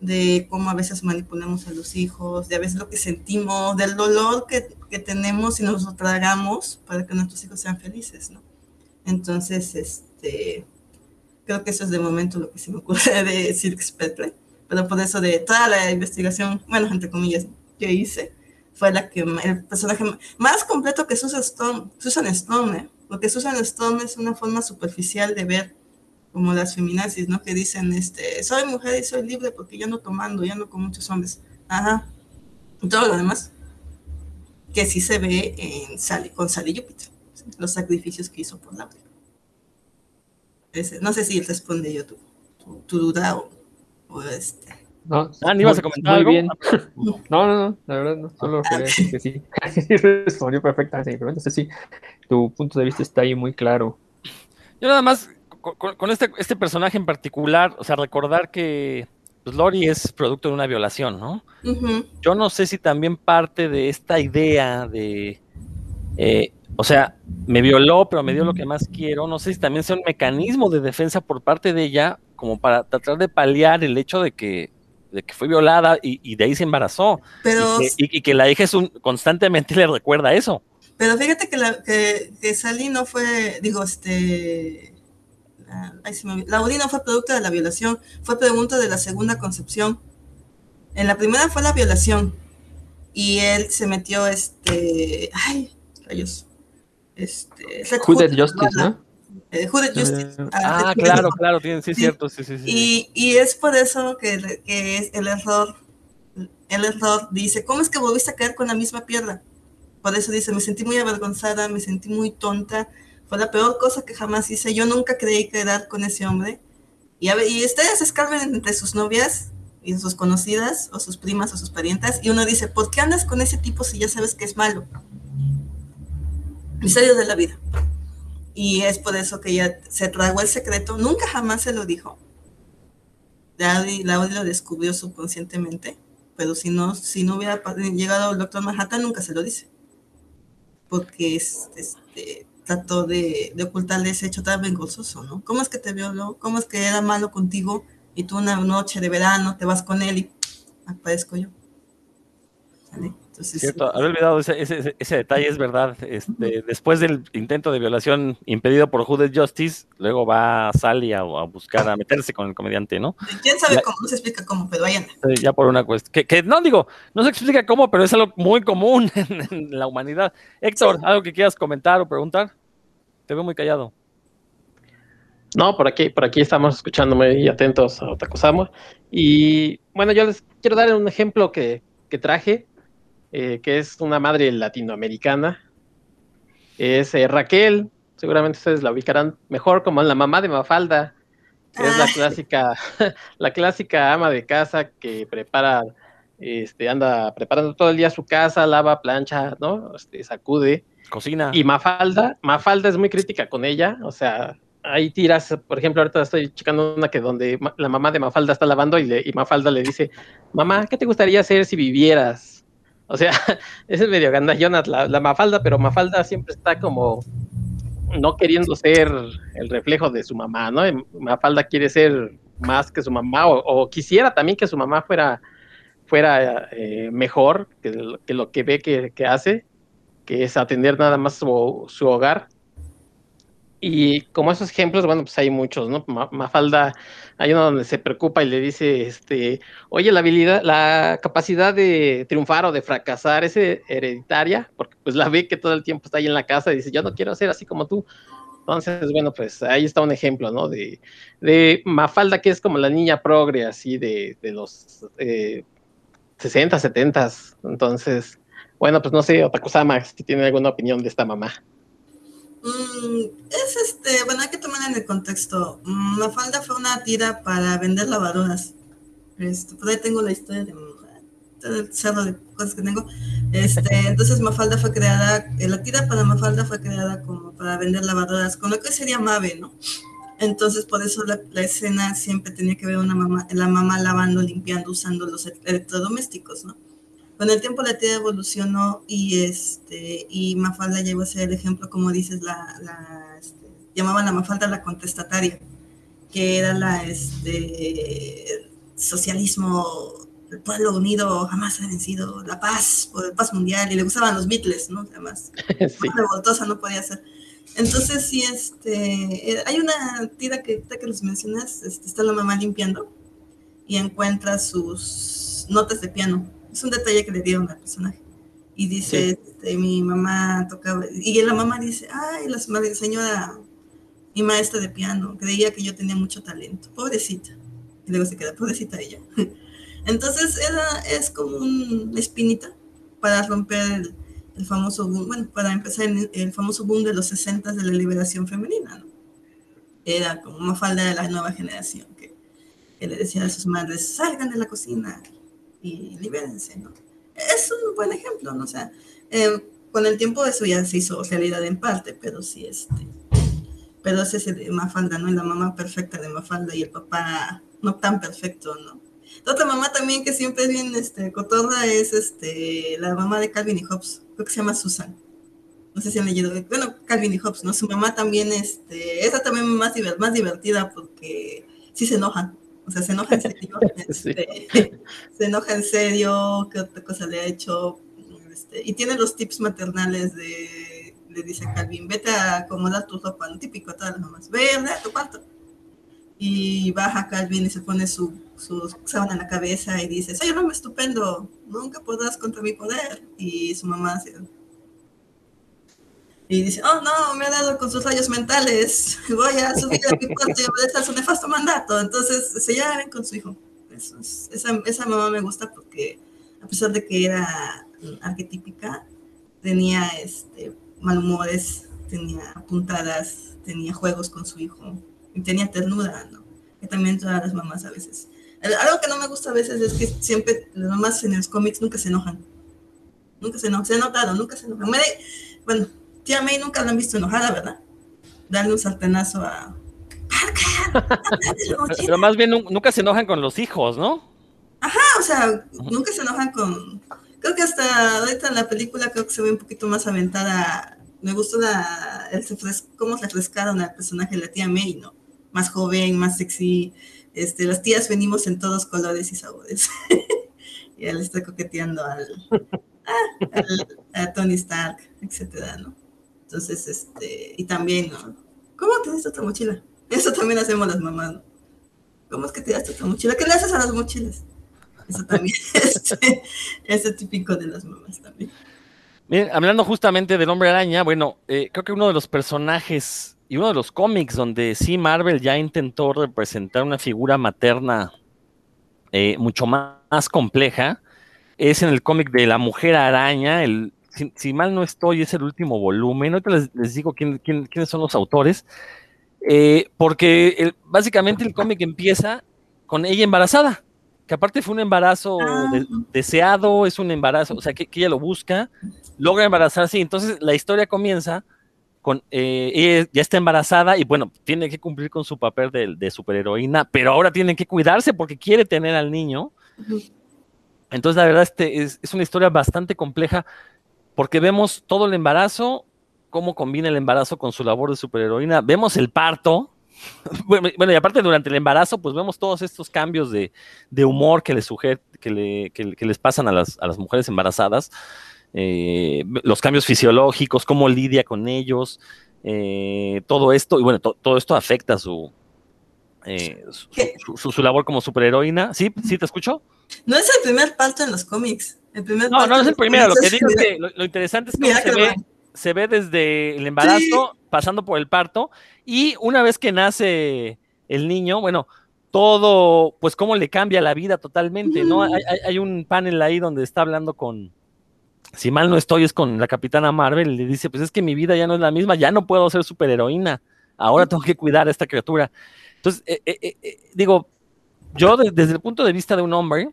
[SPEAKER 5] de cómo a veces manipulamos a los hijos, de a veces lo que sentimos, del dolor que, que tenemos y nos lo tragamos para que nuestros hijos sean felices, ¿no? Entonces, este, creo que eso es de momento lo que se me ocurre (laughs) de Silk Spectre, pero por eso de toda la investigación, bueno, entre comillas, que hice, fue la que el personaje más completo que Susan Stone, Susan Stone, ¿eh? porque Susan Stone es una forma superficial de ver como las feminazis, ¿no? Que dicen, este, soy mujer y soy libre porque ya no tomando, ya no con muchos hombres. Ajá. Y todo lo demás, que sí se ve en Sally, con Sally Jupiter, los sacrificios que hizo por la no sé si responde yo tu, tu, duda o, este.
[SPEAKER 4] No,
[SPEAKER 2] ah, ¿ni ibas a comentar algo?
[SPEAKER 4] Bien. (laughs) No, no, no, la verdad no, solo
[SPEAKER 5] Ah,
[SPEAKER 4] quería decir que (laughs) sí. Respondió perfectamente, pero entonces sí, tu punto de vista está ahí muy claro.
[SPEAKER 2] Yo nada más, con, con este, este personaje en particular, o sea, recordar que pues, Lori es producto de una violación, ¿no? Yo no sé si también parte de esta idea de, eh, o sea, me violó, pero me dio lo que más quiero. No sé si también sea un mecanismo de defensa por parte de ella, como para tratar de paliar el hecho de que, de que fue violada y, y de ahí se embarazó.
[SPEAKER 5] Pero,
[SPEAKER 2] Y que, y- y que la hija es un, constantemente le recuerda eso.
[SPEAKER 5] pero fíjate que, la, que, que Sally no fue, digo, este. La- ay, se me olvidó. Lauri no fue producto de la violación, fue pregunta de la segunda concepción. En la primera fue la violación y él se metió, este. Ay, rayos. Este. Hood,
[SPEAKER 4] Justice, ¿no?
[SPEAKER 5] eh, Who Did Justice.
[SPEAKER 4] Eh,
[SPEAKER 2] Ah,
[SPEAKER 5] Hood.
[SPEAKER 2] claro, claro, tienen, sí, es
[SPEAKER 5] Sí.
[SPEAKER 2] cierto, sí, sí, sí.
[SPEAKER 5] Y, y es por eso que, que es el error, el error dice, ¿cómo es que volviste a caer con la misma piedra? Por eso dice, me sentí muy avergonzada, me sentí muy tonta, fue la peor cosa que jamás hice, yo nunca creí quedar con ese hombre. Y, a ver, ustedes escarben entre sus novias y sus conocidas, o sus primas, o sus parientas, y uno dice, ¿por qué andas con ese tipo si ya sabes que es malo? Misterios de la vida. Y es por eso que ella se tragó el secreto, nunca jamás se lo dijo. Laudi, Laudi lo descubrió subconscientemente, pero si no, si no hubiera llegado el doctor Manhattan, nunca se lo dice. Porque es, este, trató de, de ocultarle ese hecho tan vergonzoso, ¿no? ¿Cómo es que te violó? ¿Cómo es que era malo contigo? Y tú una noche de verano te vas con él y aparezco yo. Entonces,
[SPEAKER 2] Cierto, había olvidado ese, ese, ese- ese detalle, es verdad. Este, después del intento de violación impedido por Hooded Justice, luego va Sally a, a buscar, a meterse con el comediante, ¿no?
[SPEAKER 5] quién sabe
[SPEAKER 2] Ya-
[SPEAKER 5] cómo, no se explica cómo, pero vayan.
[SPEAKER 2] Ya por una cuestión. Que, que no digo, no se explica cómo, pero es algo muy común (laughs) en, en la humanidad. Héctor, ¿algo que quieras comentar o preguntar? Te veo muy callado.
[SPEAKER 3] No, por aquí, por aquí estamos escuchando muy atentos a Otakusamo. Y bueno, yo les quiero dar un ejemplo que, que traje, eh, que es una madre latinoamericana. Es eh, Raquel, seguramente ustedes la ubicarán mejor como la mamá de Mafalda, que es la
[SPEAKER 5] Ah.
[SPEAKER 3] clásica, (laughs) la clásica ama de casa que prepara, este, anda preparando todo el día su casa, lava, plancha, ¿no? Este, sacude.
[SPEAKER 2] Cocina.
[SPEAKER 3] Y Mafalda, Mafalda es muy crítica con ella, o sea, hay tiras, por ejemplo, ahorita estoy checando una que donde la mamá de Mafalda está lavando y, le, y Mafalda le dice, mamá, ¿qué te gustaría hacer si vivieras? O sea, (laughs) es medio gandallona la, la Mafalda, pero Mafalda siempre está como no queriendo ser el reflejo de su mamá, ¿no? Mafalda quiere ser más que su mamá, o, quisiera también que su mamá fuera, fuera eh, mejor que, que lo que ve que, que hace, que es atender nada más su, su hogar. Y como esos ejemplos, bueno, pues hay muchos, ¿no? Ma- Mafalda, hay uno donde se preocupa y le dice, este, oye, la habilidad, la capacidad de triunfar o de fracasar es hereditaria, porque pues la ve que todo el tiempo está ahí en la casa y dice, yo no quiero ser así como tú. Entonces, bueno, pues ahí está un ejemplo, ¿no? De, Mafalda, que es como la niña progre, así de, de los eh, 60, 70. Entonces, bueno, pues no sé, Otakusama, si tiene alguna opinión de esta mamá.
[SPEAKER 5] Mm, es este, bueno, hay que tomar en el contexto. Mm, Mafalda fue una tira para vender lavadoras. Este, por ahí tengo la historia de todo el cerro de cosas que tengo. Este, (laughs) entonces Mafalda fue creada, eh, la tira para Mafalda fue creada como para vender lavadoras, con lo que sería Mave, ¿no? Entonces por eso la, la escena siempre tenía que ver una mamá, la mamá lavando, limpiando, usando los e- electrodomésticos, ¿no? Con el tiempo la tía evolucionó y este y Mafalda llegó a ser el ejemplo, como dices, la, la este, llamaban a Mafalda la contestataria, que era la este socialismo, el pueblo unido jamás ha vencido, la paz, por paz mundial, y le gustaban los Beatles, ¿no? Además, (laughs)
[SPEAKER 3] Sí.
[SPEAKER 5] más revoltosa no podía ser. Entonces, sí, este, eh, hay una tira que, que los mencionas, este, está la mamá limpiando y encuentra sus notas de piano. Es un detalle que le dieron al personaje. Y dice, este, mi mamá tocaba, y la mamá dice, ay, la señora, mi maestra de piano, creía que yo tenía mucho talento, pobrecita. Y luego se queda, pobrecita ella. (laughs) Entonces, era, es como una espinita para romper el, el famoso boom, bueno, para empezar el, el famoso boom de los 60 de la liberación femenina, ¿no? Era como una falda de la nueva generación que, que le decía a sus madres, salgan de la cocina y libérense, ¿no? Es un buen ejemplo, ¿no? O sea, eh, con el tiempo eso ya se hizo realidad en parte, pero sí, este, pero es ese de Mafalda, ¿no? La mamá perfecta de Mafalda y el papá no tan perfecto, ¿no? Otra mamá también que siempre es bien este, cotorra es este, la mamá de Calvin y Hobbes, creo que se llama Susan. No sé si han leído, bueno, Calvin y Hobbes, ¿no? Su mamá también, este, esa también más, más divertida porque sí se enojan, o sea, se enoja en serio, (laughs)
[SPEAKER 3] Sí.
[SPEAKER 5] este, se enoja en serio, qué otra cosa le ha hecho, este, y tiene los tips maternales de, le dice a Calvin, vete a acomodar tu ropa, un típico a todas las mamás, ve a tu cuarto. Y baja Calvin y se pone su, su sábana en la cabeza y dice, soy un hombre estupendo, nunca podrás contra mi poder. Y su mamá hace... Y dice, oh no, me ha dado con sus rayos mentales, voy a subir a mi cuarto y obedecer su nefasto mandato. Entonces se llevan con su hijo. Es- esa, esa mamá me gusta porque a pesar de que era arquetípica, tenía este, malhumores, tenía puntadas, tenía juegos con su hijo y tenía ternura, ¿no? Que también todas las mamás a veces. Algo que no me gusta a veces es que siempre las mamás en los cómics nunca se enojan. Nunca se enojan, se ha notado, nunca se enojan. Me de- bueno, tía May nunca la han visto enojada, ¿verdad? Darle un sartenazo a... ¡Parker! (laughs)
[SPEAKER 2] Pero más bien nu- nunca se enojan con los hijos, ¿no?
[SPEAKER 5] Ah, o sea, nunca se enojan con. Creo que hasta ahorita en la película creo que se ve un poquito más aventada. Me gustó la, el refres- cómo refrescaron al personaje de la tía May, ¿no? Más joven, más sexy. Este, las tías venimos en todos colores y sabores. (laughs) y él está coqueteando al, ah, al- a Tony Stark, etcétera, ¿no? Entonces, este, y también, ¿no? ¿Cómo tiraste otra mochila? Eso también hacemos las mamás, ¿no? ¿Cómo es que tiraste otra mochila? ¿Qué le haces a las mochilas? Eso también (laughs) este, es típico de las mamás también.
[SPEAKER 2] Miren, hablando justamente del hombre araña, bueno, eh, creo que uno de los personajes y uno de los cómics donde sí Marvel ya intentó representar una figura materna eh, mucho más, más compleja es en el cómic de la mujer araña, el, si, si mal no estoy, es el último volumen, ahorita les, les digo quién, quién- quiénes son los autores, eh, porque el- básicamente el cómic empieza con ella embarazada, que aparte fue un embarazo
[SPEAKER 5] Ah.
[SPEAKER 2] de- deseado, es un embarazo, o sea, que, que ella lo busca, logra embarazarse y entonces la historia comienza con, eh, ella ya está embarazada y bueno, tiene que cumplir con su papel de, de superheroína, pero ahora tiene que cuidarse porque quiere tener al niño. Entonces, la verdad, este es, es una historia bastante compleja porque vemos todo el embarazo, cómo combina el embarazo con su labor de superheroína, vemos el parto, (laughs) bueno, y aparte durante el embarazo, pues vemos todos estos cambios de, humor que, le sujet, que, le, que, que les pasan a las, a las mujeres embarazadas, eh, los cambios fisiológicos, cómo lidia con ellos, eh, todo esto, y bueno, to- todo esto afecta su, eh, su, labor como superheroína. ¿Sí? ¿Sí te escucho?
[SPEAKER 5] No es el primer parto en los cómics. El primer
[SPEAKER 2] No, no es el primero. Lo que digo es que lo, lo interesante es cómo
[SPEAKER 5] Mira
[SPEAKER 2] se
[SPEAKER 5] que
[SPEAKER 2] ve, se ve desde el embarazo, pasando por el parto, y una vez que nace el niño, bueno, todo, pues cómo le cambia la vida totalmente, ¿no? Hay, hay- hay un panel ahí donde está hablando con, si mal no estoy, es con la capitana Marvel, y le dice, pues es que mi vida ya no es la misma, ya no puedo ser superheroína, ahora tengo que cuidar a esta criatura. Entonces, eh, eh, eh, eh, digo, yo de- desde el punto de vista de un hombre,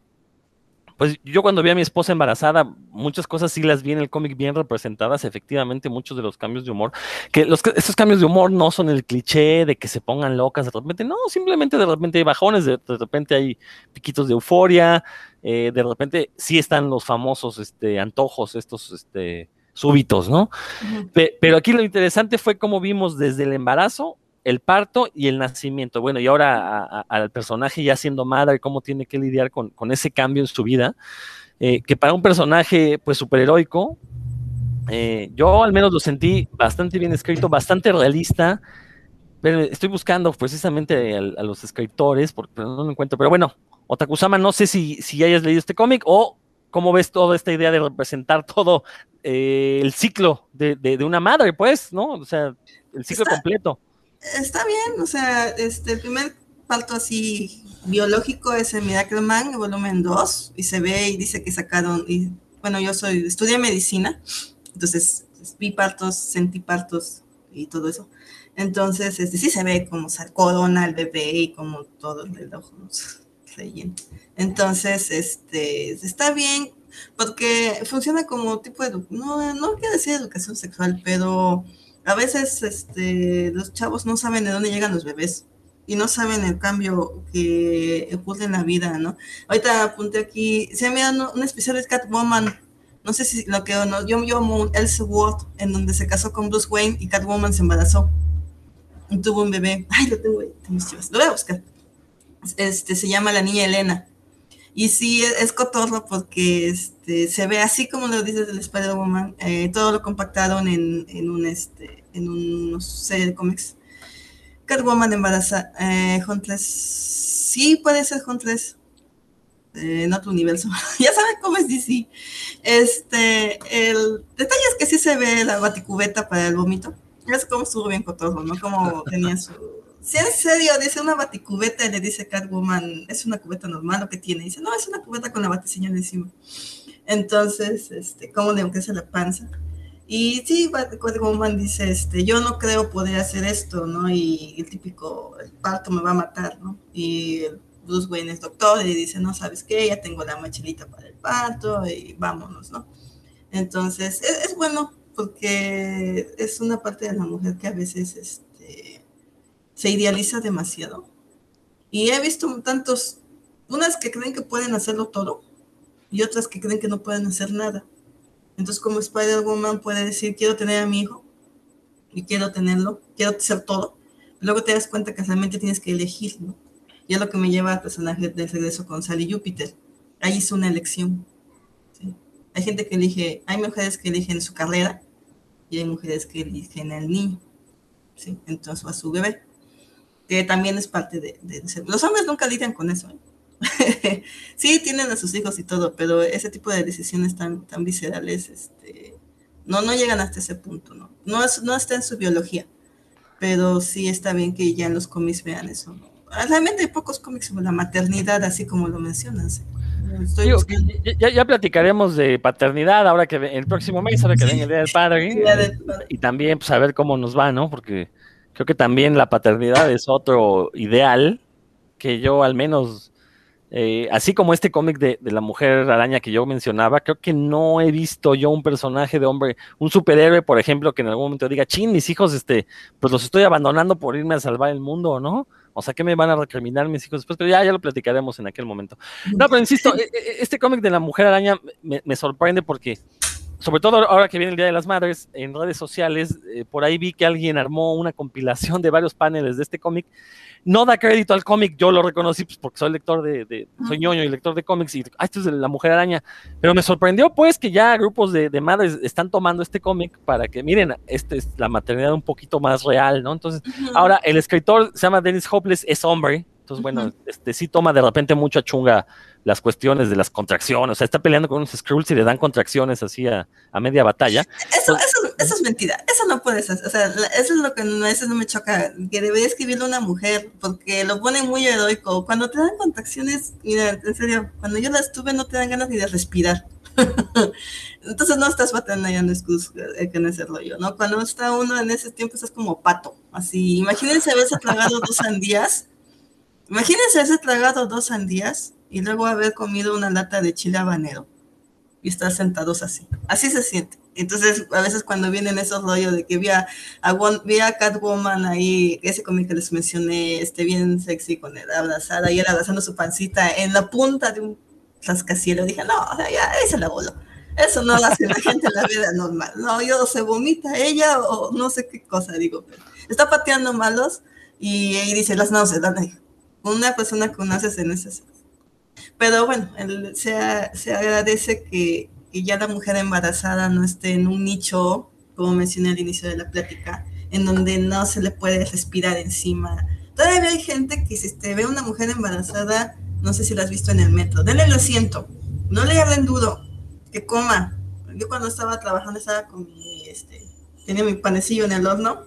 [SPEAKER 2] pues yo cuando vi a mi esposa embarazada, muchas cosas sí las vi en el cómic bien representadas, efectivamente, muchos de los cambios de humor, que los, estos cambios de humor no son el cliché de que se pongan locas de repente, no, simplemente de repente hay bajones, de, de repente hay piquitos de euforia, eh, de repente sí están los famosos este, antojos, estos este, súbitos, ¿no? pero aquí lo interesante fue cómo vimos desde el embarazo, el parto y el nacimiento. Bueno, y ahora al personaje ya siendo madre, cómo tiene que lidiar con, ese cambio en su vida, eh, que para un personaje pues superheroico, eh, yo al menos lo sentí bastante bien escrito, bastante realista, pero estoy buscando precisamente a, los escritores, porque no lo encuentro, pero bueno, Otakusama, no sé si, si hayas leído este cómic o cómo ves toda esta idea de representar todo eh, el ciclo de, una madre, pues, ¿no? O sea, el ciclo completo.
[SPEAKER 5] Está bien, o sea, este, el primer parto así biológico es el Miracle Man, volumen 2, y se ve y dice que sacaron, y bueno, yo soy, estudié medicina, entonces vi partos, sentí partos y todo eso. Entonces, este, sí se ve como corona el bebé y como todo el ojo. (laughs) Entonces, este, está bien porque funciona como tipo de, no, no quiero decir educación sexual, pero a veces este, los chavos no saben de dónde llegan los bebés y no saben el cambio que ocurre en la vida, ¿no? Ahorita apunté aquí, se me da un especial de Catwoman, no sé si lo que no, yo, yo amo Elseworld, en donde se casó con Bruce Wayne y Catwoman se embarazó y tuvo un bebé. Ay, lo tengo lo voy a buscar. Este, se llama La Niña Elena. Y sí, es, cotorro porque este, se ve así como lo dices del Spider-Woman, eh, todo lo compactaron en, en, un, este, en unos serie de cómics. Catwoman embaraza, eh, Huntress, sí puede ser Huntress, eh, en otro universo. (laughs) ya saben cómo es DC. Este, el detalle es que sí se ve la baticubeta para el vómito. Es como estuvo bien cotorro, ¿no? Como tenía su si en serio, dice una baticubeta y le dice Catwoman, es una cubeta normal lo que tiene. Dice, no, es una cubeta con la batiseñal encima. Entonces, este, ¿cómo le crece la panza? Y sí, Catwoman dice, este, yo no creo poder hacer esto, ¿no? Y el típico, el parto me va a matar, ¿no? Y Bruce Wayne es doctor y dice, no, ¿sabes qué? Ya tengo la mochilita para el parto y vámonos, ¿no? Entonces, es, es bueno porque es una parte de la mujer que a veces, este, se idealiza demasiado. Y he visto tantos, unas que creen que pueden hacerlo todo y otras que creen que no pueden hacer nada. Entonces, como Spider-Woman puede decir, quiero tener a mi hijo y quiero tenerlo, quiero ser todo. Luego te das cuenta que realmente tienes que elegir, ¿no? Y es lo que me lleva al personaje del regreso con Sally Júpiter. Ahí es una elección. Hay gente que elige, hay mujeres que eligen su carrera y hay mujeres que eligen al niño. ¿sí? Entonces, a su bebé que también es parte de, Los hombres nunca lidian con eso. ¿eh? (laughs) sí, tienen a sus hijos y todo, pero ese tipo de decisiones tan, tan viscerales este, no, no llegan hasta ese punto, ¿no? No, es, no está en su biología, pero sí está bien que ya en los cómics vean eso. Realmente hay pocos cómics sobre la maternidad, así como lo mencionas.
[SPEAKER 2] ¿eh? ya, ya, platicaremos de paternidad ahora que el próximo mes, ahora que venga el Día del Padre. Y también, pues, a ver cómo nos va, ¿no? Porque Creo que también la paternidad es otro ideal que yo al menos, eh, así como este cómic de, la mujer araña que yo mencionaba, creo que no he visto yo un personaje de hombre, un superhéroe, por ejemplo, que en algún momento diga, chin, mis hijos, este, pues los estoy abandonando por irme a salvar el mundo, ¿no? O sea, ¿qué me van a recriminar mis hijos después? Pero ya, ya lo platicaremos en aquel momento. No, pero insisto, e, e, este cómic de la mujer araña me sorprende porque sobre todo ahora que viene el Día de las Madres, en redes sociales, eh, por ahí vi que alguien armó una compilación de varios paneles de este cómic. No da crédito al cómic, yo lo reconocí pues, porque soy lector de, soy ñoño y lector de cómics y ah, esto es de la mujer araña. Pero me sorprendió pues que ya grupos de, madres están tomando este cómic para que, miren, este es la maternidad un poquito más real, ¿no? Entonces, ahora el escritor se llama Dennis Hopeless, es hombre, entonces, bueno, este sí toma de repente mucha chunga las cuestiones de las contracciones. O sea, está peleando con unos Skrulls y le dan contracciones así a, media batalla.
[SPEAKER 5] Eso, eso, eso, es mentira. Eso no puede ser. O sea, eso es lo que a veces no me choca. Que debería escribirlo una mujer porque lo pone muy heroico. Cuando te dan contracciones, mira, en serio, cuando yo las tuve no te dan ganas ni de respirar. (laughs) Entonces no estás batallando hay que hacerlo yo, ¿no? Cuando está uno en ese tiempo estás como pato, así. Imagínense haberse tragado dos sandías Imagínense haber tragado dos sandías y luego haber comido una lata de chile habanero y estar sentados así. Así se siente. Entonces, a veces cuando vienen esos rollos de que vi a, Catwoman ahí, ese cómic que les mencioné, este bien sexy con él abrazada y él abrazando su pancita en la punta de un rascacielos. Dije, no, o sea, ya, esa la voló. Eso no lo hace la gente en la vida normal. No, yo se vomita ella o no sé qué cosa, digo. Pero está pateando malos y, y dice, las náuseas, dan Una persona que conoces en ese... Pero bueno, el, se, se agradece que, que ya la mujer embarazada no esté en un nicho, como mencioné al inicio de la plática, en donde no se le puede respirar encima. Todavía hay gente que si te ve una mujer embarazada, no sé si la has visto en el metro, denle lo siento, no le hablen duro, que coma. Yo cuando estaba trabajando estaba con mi, este, tenía mi panecillo en el horno,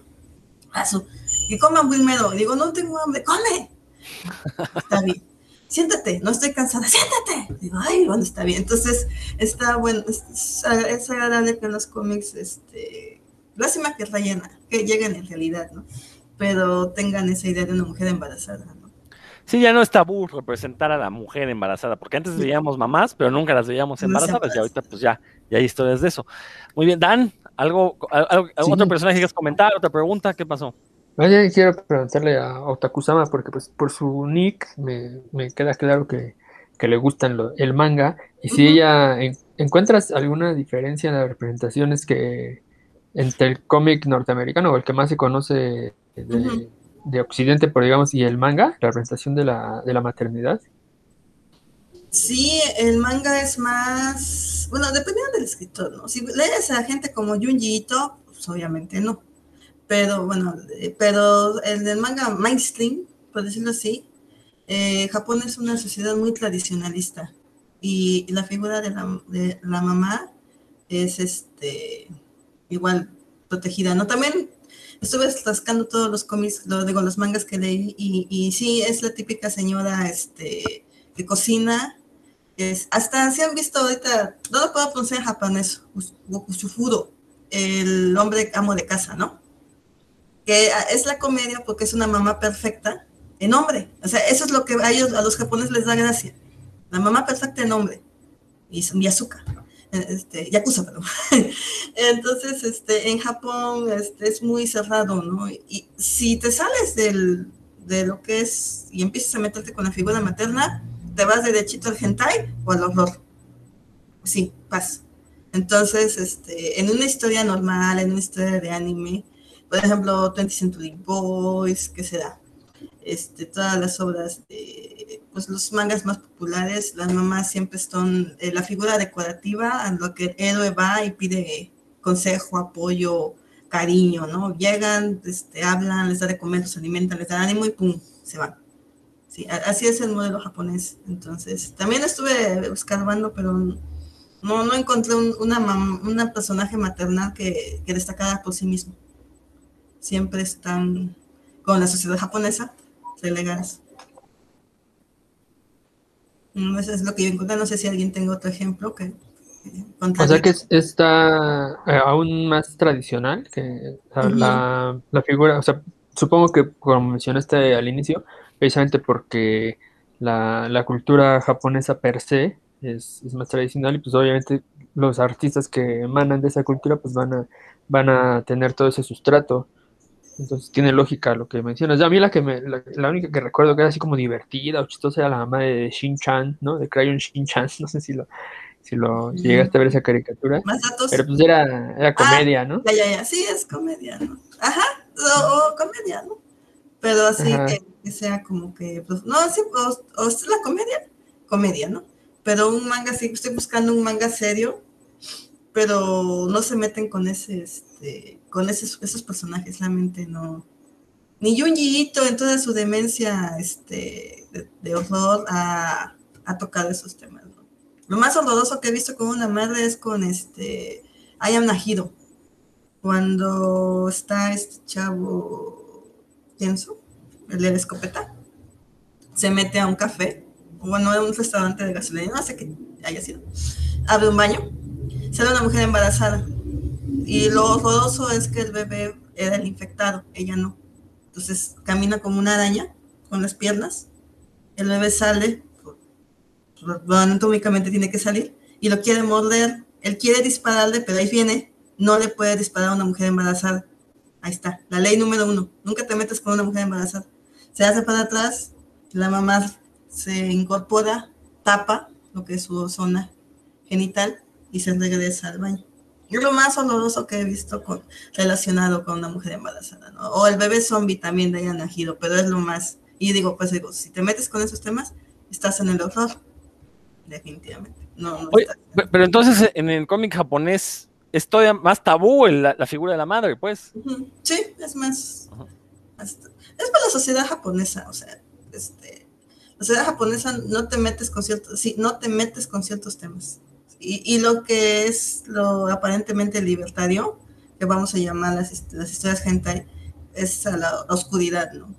[SPEAKER 5] su, que coma muy medo. Digo, no tengo hambre, come. Está bien. Siéntate, no estoy cansada, siéntate. Digo, ay, bueno, está bien. Entonces, está bueno, es, es agradable que en los cómics, este, lástima que rellena, que lleguen en realidad, ¿no? Pero tengan esa idea de una mujer embarazada, ¿no?
[SPEAKER 2] Sí, ya no es tabú representar a la mujer embarazada, porque antes veíamos mamás, pero nunca las veíamos embarazadas, y ahorita pues ya, ya hay historias de eso. Muy bien, Dan, algo, algo otro personaje que quieres comentar, otra pregunta, ¿qué pasó?
[SPEAKER 4] Oye, quiero preguntarle a Otakusama, porque pues por su nick me, me queda claro que, que le gustan el manga, y si ella encuentras alguna diferencia en las representaciones que entre el cómic norteamericano o el que más se conoce de, de Occidente, por digamos, y el manga, la representación de la, de la maternidad?
[SPEAKER 5] Sí, el manga es más, bueno, dependiendo del escritor, ¿no? Si lees a gente como Junji Ito, pues obviamente no. Pero bueno, eh, pero el del manga mainstream, por decirlo así, eh, Japón es una sociedad muy tradicionalista y la figura de la, de la mamá es este igual protegida, ¿no? También estuve rascando todos los cómics, lo digo, los mangas que leí, y, y sí, es la típica señora este, que cocina. Es, hasta si han visto ahorita, no lo puedo pronunciar en japonés, Ushufuro, el hombre amo de casa, ¿no? Que es la comedia porque es una mamá perfecta en hombre. O sea, eso es lo que a ellos, a los japoneses les da gracia. La mamá perfecta en hombre. Y, y azúcar este, Yakuza, perdón. (laughs) Entonces, este, en Japón este, es muy cerrado, ¿no? Y si te sales del, de lo que es y empiezas a meterte con la figura materna, te vas derechito al hentai o al horror. Sí, pasa. Entonces, este, en una historia normal, en una historia de anime, por ejemplo, 20 Century Boys, ¿qué se da? Este, todas las obras de pues, los mangas más populares, las mamás siempre son eh, la figura decorativa a lo que el héroe va y pide consejo, apoyo, cariño, ¿no? Llegan, este, hablan, les da de comer, los alimentan, les da ánimo y pum, se van. Sí, así es el modelo japonés. Entonces, también estuve escarbando, pero no, no encontré una, una personaje maternal que, que destacara por sí mismo. Siempre están con la sociedad japonesa relegadas. Mm, eso es lo que yo encontré. No sé si alguien tenga otro ejemplo que.
[SPEAKER 4] o sea que está eh, aún más tradicional que la, la, figura, o sea, supongo que como mencionaste al inicio, precisamente porque la, la cultura japonesa per se es, es, más tradicional y pues obviamente los artistas que emanan de esa cultura pues van a, van a tener todo ese sustrato entonces tiene lógica lo que mencionas. A mí la que me, la, única que recuerdo que era así como divertida o chistosa era la mamá de Shin-Chan, ¿no? De Crayon Shin-Chan, (laughs) no sé si lo, si lo llegaste a ver esa caricatura.
[SPEAKER 5] Más datos.
[SPEAKER 4] Pero pues era, era comedia, ¿no?
[SPEAKER 5] Ya, ya, ya, sí, es comedia, ¿no? Ajá, o, comedia, ¿no? Pero así que, sea como que, pues, no, sí, o, o es la comedia, comedia, ¿no? Pero un manga, sí, estoy buscando un manga serio, pero no se meten con ese, este, con esos, personajes, realmente no. Ni Junji Ito en toda su demencia este, de, horror ha, tocado esos temas. Lo más horroroso que he visto con una madre es con este Nahiro. Cuando está este chavo, pienso, el la escopeta, se mete a un café, bueno, a un restaurante de gasolina, no sé qué haya sido, abre un baño, sale una mujer embarazada y lo horroroso es que el bebé era el infectado, ella no. Entonces camina como una araña con las piernas. El bebé sale, anatómicamente tiene que salir, y lo quiere morder. Él quiere dispararle, pero ahí viene, no le puede disparar a una mujer embarazada. Ahí está, la ley número uno. Nunca te metes con una mujer embarazada. Se hace para atrás, la mamá se incorpora, tapa, lo que es su zona genital y se regresa al baño. Es lo más oloroso que he visto con, relacionado con una mujer embarazada, ¿no? O el bebé zombie también de nacido, pero es lo más. Y digo, pues digo, si te metes con esos temas, estás en el horror. Definitivamente. No,
[SPEAKER 2] Oye, pero entonces en el cómic japonés es todavía más tabú el- la, la figura de la madre, pues.
[SPEAKER 5] Sí, es más- Es para la sociedad japonesa, o sea, este, la sociedad japonesa no te metes con ciertos, sí, no te metes con ciertos temas. Y, y lo que es lo aparentemente libertario, que vamos a llamar las, las historias hentai, es a la oscuridad, ¿no?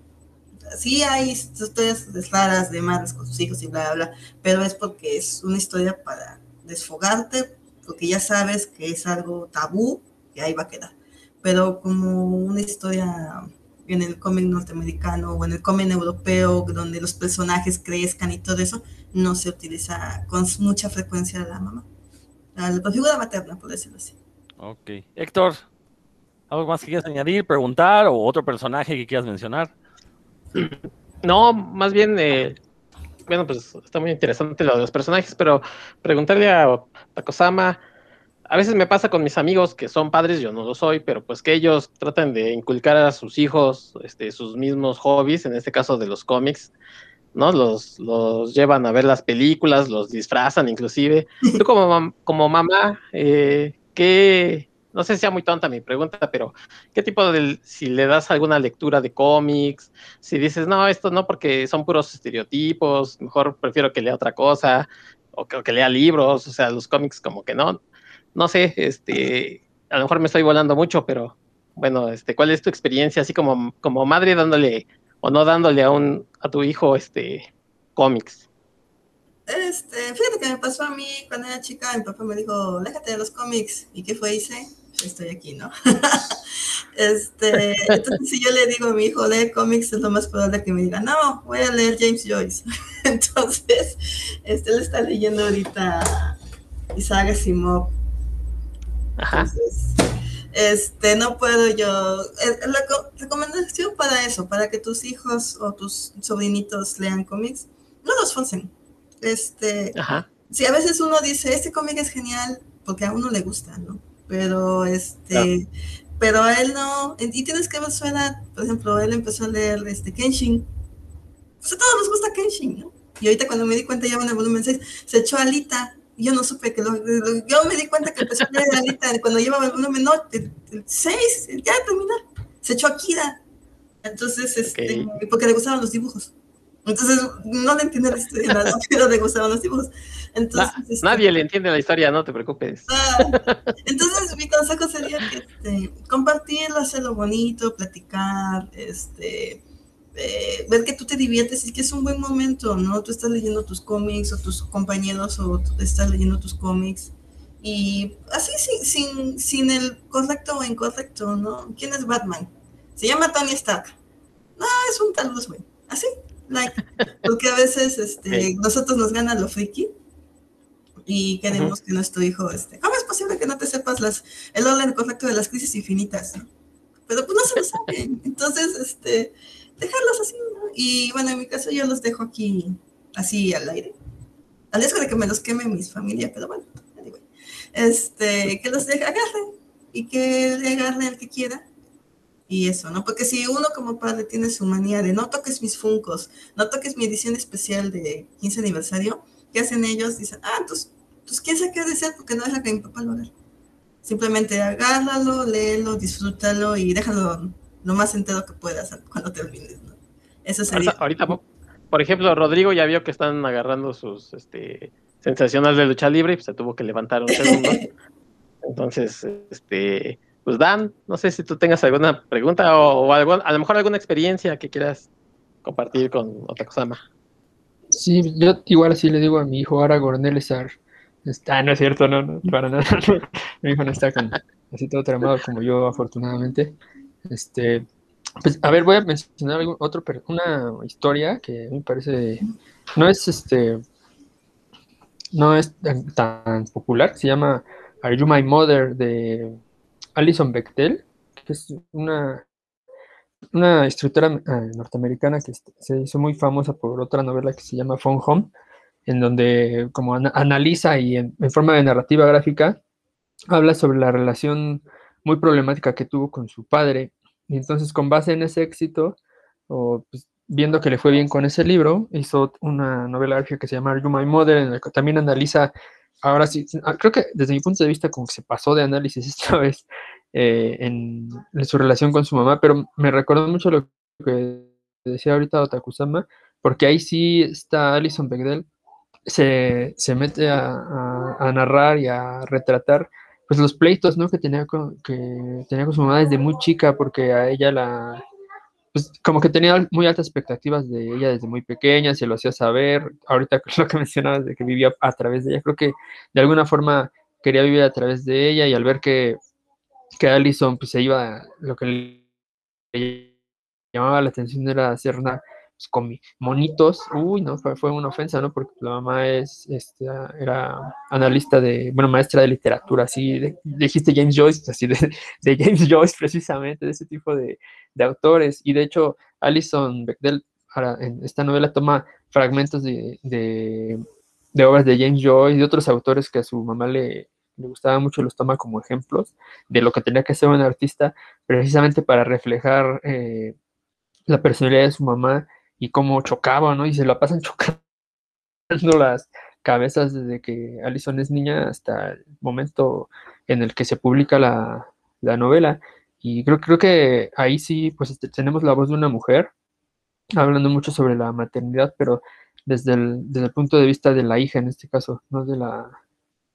[SPEAKER 5] Sí hay historias raras de madres con sus hijos y bla, bla, bla, pero es porque es una historia para desfogarte, porque ya sabes que es algo tabú, que ahí va a quedar. Pero como una historia en el cómic norteamericano o en el cómic europeo, donde los personajes crezcan y todo eso, no se utiliza con mucha frecuencia la mamá. La, la figura materna, por decirlo así.
[SPEAKER 2] Ok. Héctor, ¿algo más que quieras añadir, preguntar o otro personaje que quieras mencionar?
[SPEAKER 3] No, más bien, eh, bueno, pues está muy interesante lo de los personajes, pero preguntarle a Takosama, a veces me pasa con mis amigos que son padres, yo no lo soy, pero pues que ellos tratan de inculcar a sus hijos este, sus mismos hobbies, en este caso de los cómics, ¿no? Los, los llevan a ver las películas, los disfrazan inclusive. Tú como, como mamá, eh, ¿qué, no sé si sea muy tonta mi pregunta, pero ¿qué tipo de, si le das alguna lectura de cómics, si dices, no, esto no porque son puros estereotipos, mejor prefiero que lea otra cosa, o que, o que lea libros, o sea, los cómics como que no, no sé, este, a lo mejor me estoy volando mucho, pero bueno, este, ¿cuál es tu experiencia así como, como madre dándole o no dándole a un, a tu hijo, este, cómics?
[SPEAKER 5] Este, fíjate que me pasó a mí cuando era chica, mi papá me dijo, déjate de los cómics. ¿Y qué fue? Hice, estoy aquí, ¿no? (laughs) este, entonces si yo le digo a mi hijo, lee cómics, es lo más probable que me diga, no, voy a leer James Joyce. (laughs) entonces, este, él está leyendo ahorita Isaac Asimov.
[SPEAKER 3] Ajá.
[SPEAKER 5] Entonces, este, no puedo yo. eh, La co- recomendación para eso, para que tus hijos o tus sobrinitos lean cómics, no los forcen. Este,
[SPEAKER 3] Ajá.
[SPEAKER 5] sí, a veces uno dice, este cómic es genial porque a uno le gusta, ¿no? Pero este, pero a él no, y tienes que ver su edad. Por ejemplo, él empezó a leer este Kenshin. Pues a todos nos gusta Kenshin, ¿no? Y ahorita cuando me di cuenta ya en el volumen 6, se echó Alita. Yo no supe que lo, lo- yo me di cuenta que empezó a leer Alita cuando llevaba el volumen no, el 6, ya terminar. Se echó Akira. Entonces, este, porque le gustaban los dibujos. Entonces, no le entiende la historia, nada, (laughs) pero le gustaban los dibujos. Entonces,
[SPEAKER 3] Na-
[SPEAKER 5] este,
[SPEAKER 3] nadie le entiende la historia, no te preocupes.
[SPEAKER 5] Ah, Entonces, mi consejo sería que este, compartirlo, hacerlo bonito, platicar, este, eh, ver que tú te diviertes y que es un buen momento, ¿no? Tú estás leyendo tus cómics o tus compañeros o estás leyendo tus cómics y así sin, sin, sin el correcto o incorrecto, ¿no? ¿Quién es Batman? Se llama Tony Stark. No, es un tal Bruce Wayne. Así, like, (laughs) porque a veces este, nosotros nos gana lo friki y queremos que nuestro hijo, este, ¿cómo es posible que no te sepas las, el orden correcto de las crisis infinitas? no? Pero pues no se lo saben. (laughs) Entonces, este, dejarlos así, ¿no? Y bueno, en mi caso yo los dejo aquí así al aire. Al riesgo de que me los queme mis familia, pero bueno, anyway. Este, que los deje, agarren y que le agarre al que quiera. Y eso, ¿no? Porque si uno como padre tiene su manía de no toques mis funcos, no toques mi edición especial de 15 aniversario, ¿qué hacen ellos? Dicen, ah, entonces, pues quién sabe qué ha de ser porque no deja que mi papá lo haga. Simplemente agárralo, léelo, disfrútalo y déjalo lo más entero que puedas (laughs) cuando termines, ¿no? Eso sería.
[SPEAKER 3] Ahorita, ahorita, por ejemplo, Rodrigo ya vio que están agarrando sus este, sensacionales de lucha libre y pues, se tuvo que levantar un segundo. (laughs) Entonces, este, pues Dan, no sé si tú tengas alguna pregunta o, o algo, a lo mejor alguna experiencia que quieras compartir con Otakosama.
[SPEAKER 4] Sí, yo igual así le digo a mi hijo Aragorn Elezar. Está, no es cierto, no, no, para nada. (laughs) mi hijo no está con, así todo tramado como yo, afortunadamente. Este, pues, a ver, voy a mencionar algún otro, una historia que me parece, no es este, no es tan, popular, se llama Are You My Mother de Alison Bechtel, que es una, una escritora eh, norteamericana que est- se hizo muy famosa por otra novela que se llama Phone Home. en donde como analiza y en, forma de narrativa gráfica habla sobre la relación muy problemática que tuvo con su padre. Y entonces con base en ese éxito, o pues, viendo que le fue bien con ese libro, hizo una novela que se llama You My Mother, en la que también analiza, ahora sí, ah, creo que desde mi punto de vista como que se pasó de análisis (laughs) esta vez eh, en, su relación con su mamá, pero me recordó mucho lo que decía ahorita Otakusama, porque ahí sí está Alison Bechdel, se, se mete a, a, narrar y a retratar pues los pleitos ¿no? que, tenía con, que tenía con su mamá desde muy chica, porque a ella la, pues como que tenía muy altas expectativas de ella desde muy pequeña, se lo hacía saber. Ahorita (laughs) lo que mencionabas de que vivía a través de ella, creo que de alguna forma quería vivir a través de ella y al ver que, que Allison pues se iba, lo que le llamaba la atención era hacer una pues, con monitos, uy, no, fue, una ofensa, ¿no? Porque la mamá es, este, era analista de, bueno, maestra de literatura, así, dijiste James Joyce, así, de, de, James Joyce precisamente, de ese tipo de, de autores, y de hecho, Alison Bechdel, en esta novela toma fragmentos de, de, de, obras de James Joyce y de otros autores que a su mamá le, le gustaba mucho, los toma como ejemplos de lo que tenía que ser un artista, precisamente para reflejar eh, la personalidad de su mamá y cómo chocaba, ¿no? Y se la pasan (laughs) chocando las cabezas desde que Alison es niña hasta el momento en el que se publica la, novela. Y creo, creo que ahí sí, pues este, tenemos la voz de una mujer, hablando mucho sobre la maternidad, pero desde el, desde el punto de vista de la hija en este caso, no de la,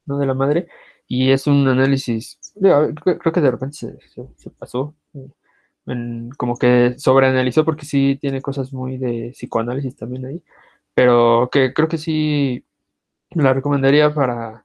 [SPEAKER 4] no de la madre. Y es un análisis, creo, que de repente se, se pasó, como que sobreanalizó porque sí tiene cosas muy de psicoanálisis también ahí, pero que creo que sí la recomendaría para,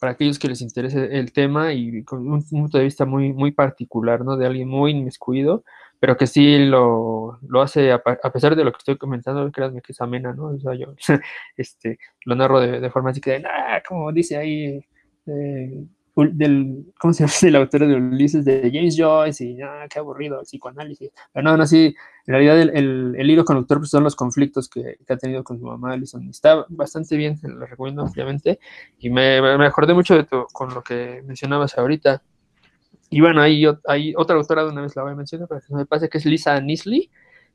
[SPEAKER 4] para aquellos que les interese el tema y con un punto de vista muy, muy particular, ¿no? De alguien muy inmiscuido, pero que sí lo, lo hace, a, pesar de lo que estoy comentando, créanme que es amena, ¿no? O sea, yo (laughs) este, lo narro de, forma así que, ah, como dice ahí, eh, del, ¿cómo se llama? (laughs) El autor de Ulises de James Joyce y, ah, qué aburrido, el psicoanálisis. Pero no, no, sí, en realidad el, el, hilo conductor pues, son los conflictos que, que, ha tenido con su mamá, Alison. Está bastante bien, se lo recomiendo ampliamente. Y me, me acordé mucho de tu, con lo que mencionabas ahorita. Y bueno, hay, hay otra autora, de una vez la voy a mencionar, para que me pase, que es Lisa Nisley,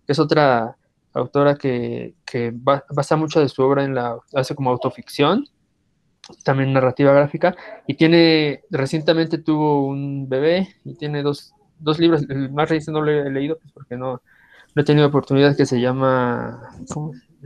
[SPEAKER 4] que es otra autora que, que basa mucho de su obra en la, hace como autoficción también narrativa gráfica, y tiene, recientemente tuvo un bebé y tiene dos, dos libros, el más reciente no lo he leído pues porque no, no he tenido oportunidad, que se llama,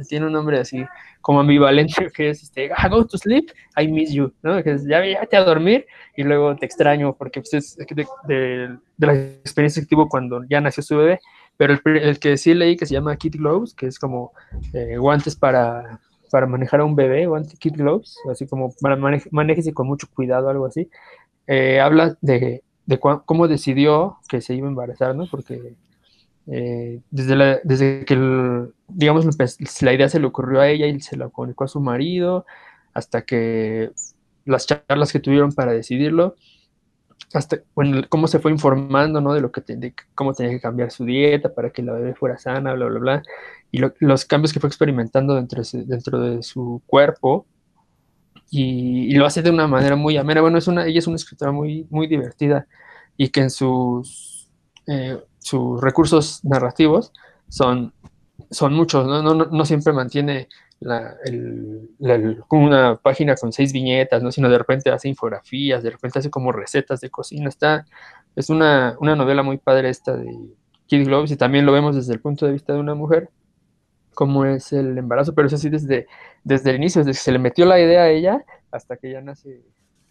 [SPEAKER 4] tiene un nombre así como ambivalente, (laughs) que es este, ah, go to sleep, I miss you, ¿no? Que es, ya vete a dormir y luego te extraño, porque pues, es de, de, la experiencia que tuvo cuando ya nació su bebé, pero el, el, que sí leí que se llama Kid Gloves, que es como eh, guantes para para manejar a un bebé o anti-kid gloves, así como para manejarse con mucho cuidado, algo así. Eh, habla de, de cómo decidió que se iba a embarazar, ¿no? Porque eh, desde, la, desde que, digamos, la idea se le ocurrió a ella y se la comunicó a su marido, hasta que las charlas que tuvieron para decidirlo, hasta bueno, cómo se fue informando, ¿no? De lo que cómo tenía que cambiar su dieta para que la bebé fuera sana, bla, bla, bla. Y los cambios que fue experimentando dentro de, dentro de su cuerpo. Y, lo hace de una manera muy amena. Bueno, es una, ella es una escritora muy, muy divertida y que en sus, eh, sus recursos narrativos son, son muchos, ¿no? No, no siempre mantiene la, una página con seis viñetas, ¿no? sino de repente hace infografías, de repente hace como recetas de cocina. Está, es una, novela muy padre esta de Kid Gloves y también lo vemos desde el punto de vista de una mujer, cómo es el embarazo, pero es así desde, desde el inicio, desde que se le metió la idea a ella hasta que ya nace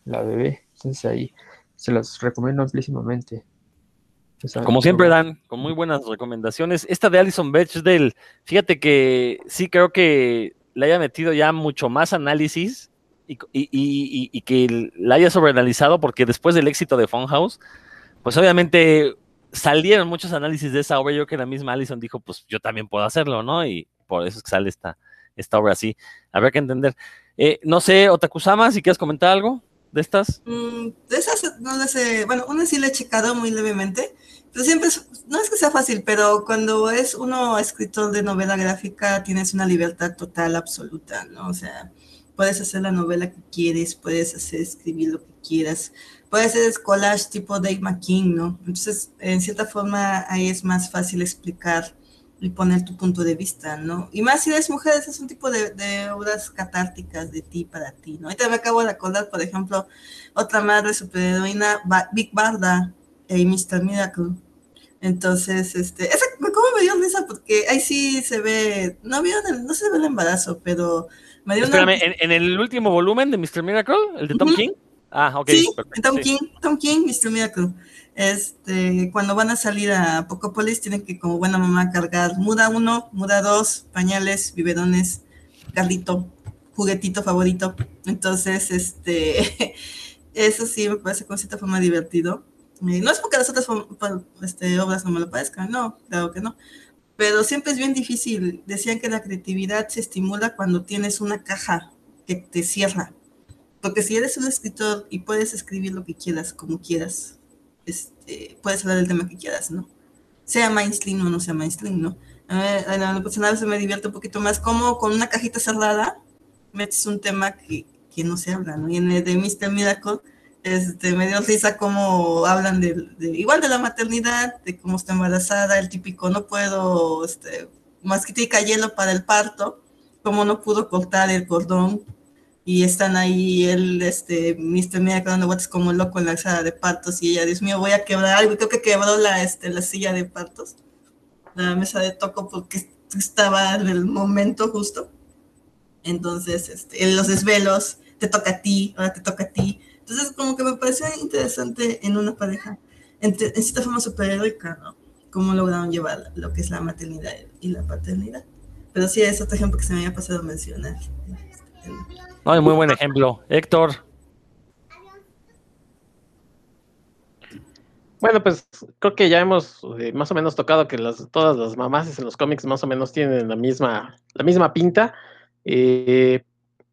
[SPEAKER 4] la bebé. Entonces ahí se las recomiendo amplísimamente.
[SPEAKER 2] Como siempre dan, con muy buenas recomendaciones. Esta de Alison Bechdel, fíjate que sí creo que le haya metido ya mucho más análisis y, que la haya sobreanalizado, porque después del éxito de Funhouse, pues obviamente salieron muchos análisis de esa obra. Yo que la misma Allison dijo, pues yo también puedo hacerlo, ¿no? Y por eso es que sale esta, esta obra así. Habrá que entender. Eh, no sé, Otakusama, si quieres comentar algo de estas.
[SPEAKER 5] Mm, de esas no las. Bueno, una sí la he checado muy levemente. Pero siempre, no es que sea fácil, pero cuando es uno escritor de novela gráfica tienes una libertad total, absoluta, ¿no? O sea, puedes hacer la novela que quieres, puedes hacer escribir lo que quieras, puedes hacer collage tipo Dave McKean, ¿no? Entonces, en cierta forma, ahí es más fácil explicar y poner tu punto de vista, ¿no? Y más si eres mujer, es un tipo de, de obras catárticas de ti para ti, ¿no? Ahorita me acabo de acordar, por ejemplo, otra madre superheroína, Big Barda y Mr. Miracle. Entonces, este, esa, ¿cómo me dio risa? Porque ahí sí se ve, no vieron no se ve el embarazo, pero me dio
[SPEAKER 2] Espérame, ¿en, ¿en, el último volumen de Mr. Miracle, el de Tom uh -huh. King? Ah, ok.
[SPEAKER 5] Sí, Tom sí. King, Tom King, Mr. Miracle. Este, cuando van a salir a Pocopolis, tienen que, como buena mamá, cargar muda uno, muda dos, pañales, biberones, carrito, juguetito favorito. Entonces, este, (laughs) eso sí me parece con cierta forma divertido. No es porque las otras este, obras no me lo parezcan, no, claro que no. Pero siempre es bien difícil. Decían que la creatividad se estimula cuando tienes una caja que te cierra. Porque si eres un escritor y puedes escribir lo que quieras, como quieras, este, puedes hablar del tema que quieras, ¿no? Sea mainstream o no sea mainstream, ¿no? A lo personal se me divierte un poquito más como con una cajita cerrada metes un tema que, que no se habla, ¿no? Y en el de Mr. Miracle, este, me dio risa cómo hablan de, igual de la maternidad, de cómo está embarazada, el típico no puedo, este, masquitica hielo para el parto, cómo no pudo cortar el cordón, y están ahí él, este, Mr. Miracle dando vueltas como loco en la sala de partos, y ella, Dios mío, voy a quebrar algo, creo que quebró la, este, la silla de partos, la mesa de toco, porque estaba en el momento justo. Entonces, este, los desvelos, te toca a ti, ahora te toca a ti. Entonces, como que me pareció interesante en una pareja, en, en cierta forma superheroica, ¿no? Cómo lograron llevar lo que es la maternidad y la paternidad. Pero sí, es otro ejemplo que se me había pasado a mencionar.
[SPEAKER 2] No, muy buen ejemplo. Héctor.
[SPEAKER 3] Bueno, pues creo que ya hemos eh, más o menos tocado que las, todas las mamás en los cómics más o menos tienen la misma, la misma pinta. Eh,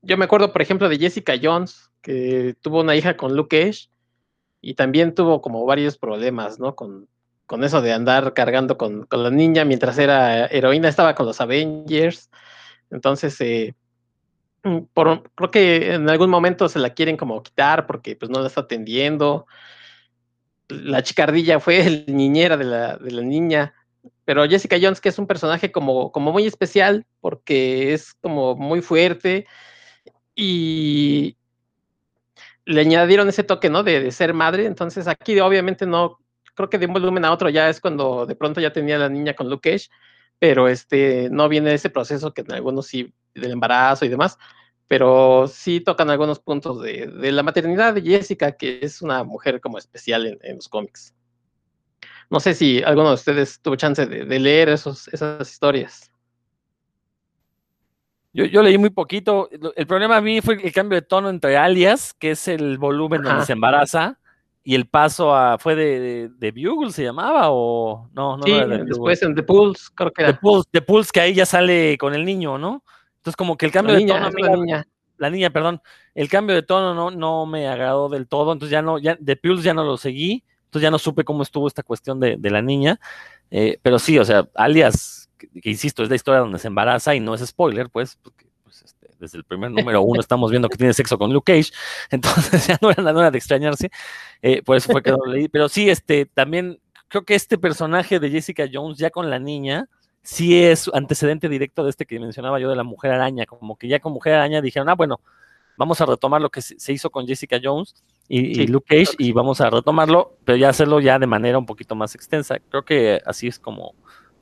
[SPEAKER 3] yo me acuerdo, por ejemplo, de Jessica Jones, que tuvo una hija con Luke Cage y también tuvo como varios problemas, ¿no? Con, con eso de andar cargando con, con, la niña mientras era heroína, estaba con los Avengers. Entonces, eh, por, creo que en algún momento se la quieren como quitar porque pues no la está atendiendo. La chicardilla fue (laughs) el niñera de la, de la niña, pero Jessica Jones, que es un personaje como, como muy especial, porque es como muy fuerte y le añadieron ese toque, ¿no? De, de, ser madre, entonces aquí obviamente no, creo que de un volumen a otro ya es cuando de pronto ya tenía la niña con Luke Cage, pero este, no viene ese proceso que en algunos sí, del embarazo y demás, pero sí tocan algunos puntos de, la maternidad de Jessica, que es una mujer como especial en, los cómics. No sé si alguno de ustedes tuvo chance de, leer esas historias.
[SPEAKER 2] Yo, yo, leí muy poquito. El problema a mí fue el cambio de tono entre Alias, que es el volumen Ajá. donde se embaraza, y el paso a. ¿Fue de, de, de Bugle se llamaba? ¿O no? no
[SPEAKER 3] sí, no después en The Pulse, creo que era.
[SPEAKER 2] The Pulse, The Pulse, que ahí ya sale con el niño, ¿no? Entonces, como que el cambio
[SPEAKER 3] la
[SPEAKER 2] de
[SPEAKER 3] niña,
[SPEAKER 2] tono.
[SPEAKER 3] La niña.
[SPEAKER 2] La niña, perdón. El cambio de tono no, no me agradó del todo. Entonces, ya no. Ya, The Pulse ya no lo seguí. Entonces, ya no supe cómo estuvo esta cuestión de, de la niña. Eh, pero sí, o sea, alias, que, que, insisto, es la historia donde se embaraza y no es spoiler, pues, porque pues, este, desde el primer número uno estamos viendo que tiene sexo con Luke Cage, (laughs) entonces ya no era, no era de extrañarse, eh, por eso fue que no lo leí, pero sí, este, también creo que este personaje de Jessica Jones ya con la niña, sí es antecedente directo de este que mencionaba yo de la mujer araña, como que ya con mujer araña dijeron, ah, bueno, vamos a retomar lo que se hizo con Jessica Jones y, sí, y Luke Cage y vamos a retomarlo, pero ya hacerlo ya de manera un poquito más extensa. Creo que así es como,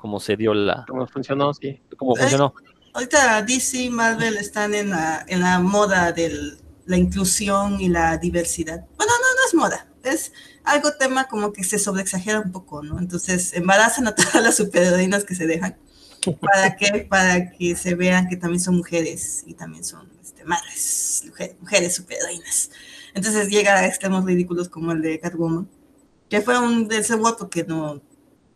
[SPEAKER 2] como se dio la...
[SPEAKER 3] Como funcionó, sí.
[SPEAKER 2] Como funcionó.
[SPEAKER 5] Ahorita DC y Marvel están en la, en la moda de la inclusión y la diversidad. Bueno, no, no es moda, es algo tema como que se sobreexagera un poco, ¿no? Entonces embarazan a todas las superheroínas que se dejan. ¿Para qué? Para que se vean que también son mujeres y también son este, madres, mujeres, mujeres superheroínas. Entonces llega a extremos ridículos como el de Catwoman, que fue un desenvuelto porque no.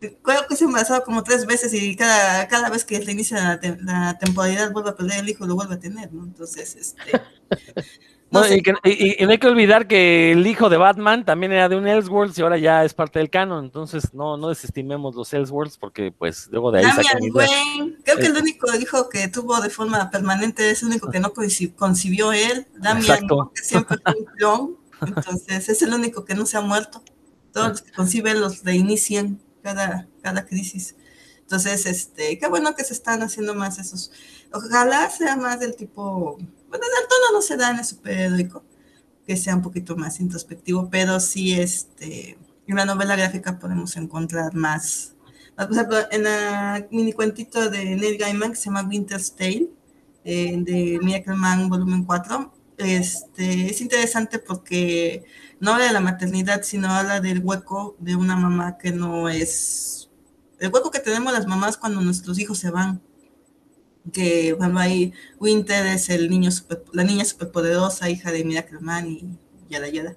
[SPEAKER 5] Creo que se embarazó como tres veces y cada, cada vez que reinicia la, te, la, temporalidad vuelve a perder el hijo, lo vuelve a tener, ¿no? Entonces, este. (laughs) No
[SPEAKER 2] Bueno,
[SPEAKER 5] sé.
[SPEAKER 2] y, que- y- y no hay que olvidar que el hijo de Batman también era de un Elseworlds y ahora ya es parte del canon, entonces no, no desestimemos los Elseworlds porque pues luego de ahí
[SPEAKER 5] Damian. Wayne, creo que el único hijo que tuvo de forma permanente es el único que no concibió él. Damian. ¿no? que siempre fue un clon, entonces es el único que no se ha muerto. Todos los que conciben los reinician cada, cada crisis. Entonces, este, qué bueno que se están haciendo más esos. Ojalá sea más del tipo, bueno, el tono no se da en el superheroico, que sea un poquito más introspectivo, pero sí, este, en la novela gráfica podemos encontrar más. Por ejemplo, en la mini cuentito de Neil Gaiman que se llama Winter's Tale, eh, de Miracle Man volumen 4, este, es interesante porque no habla de la maternidad, sino habla del hueco de una mamá que no es el hueco que tenemos las mamás cuando nuestros hijos se van. Que bueno, ahí Winter es el niño la niña superpoderosa, hija de Miracle Man y yada yada.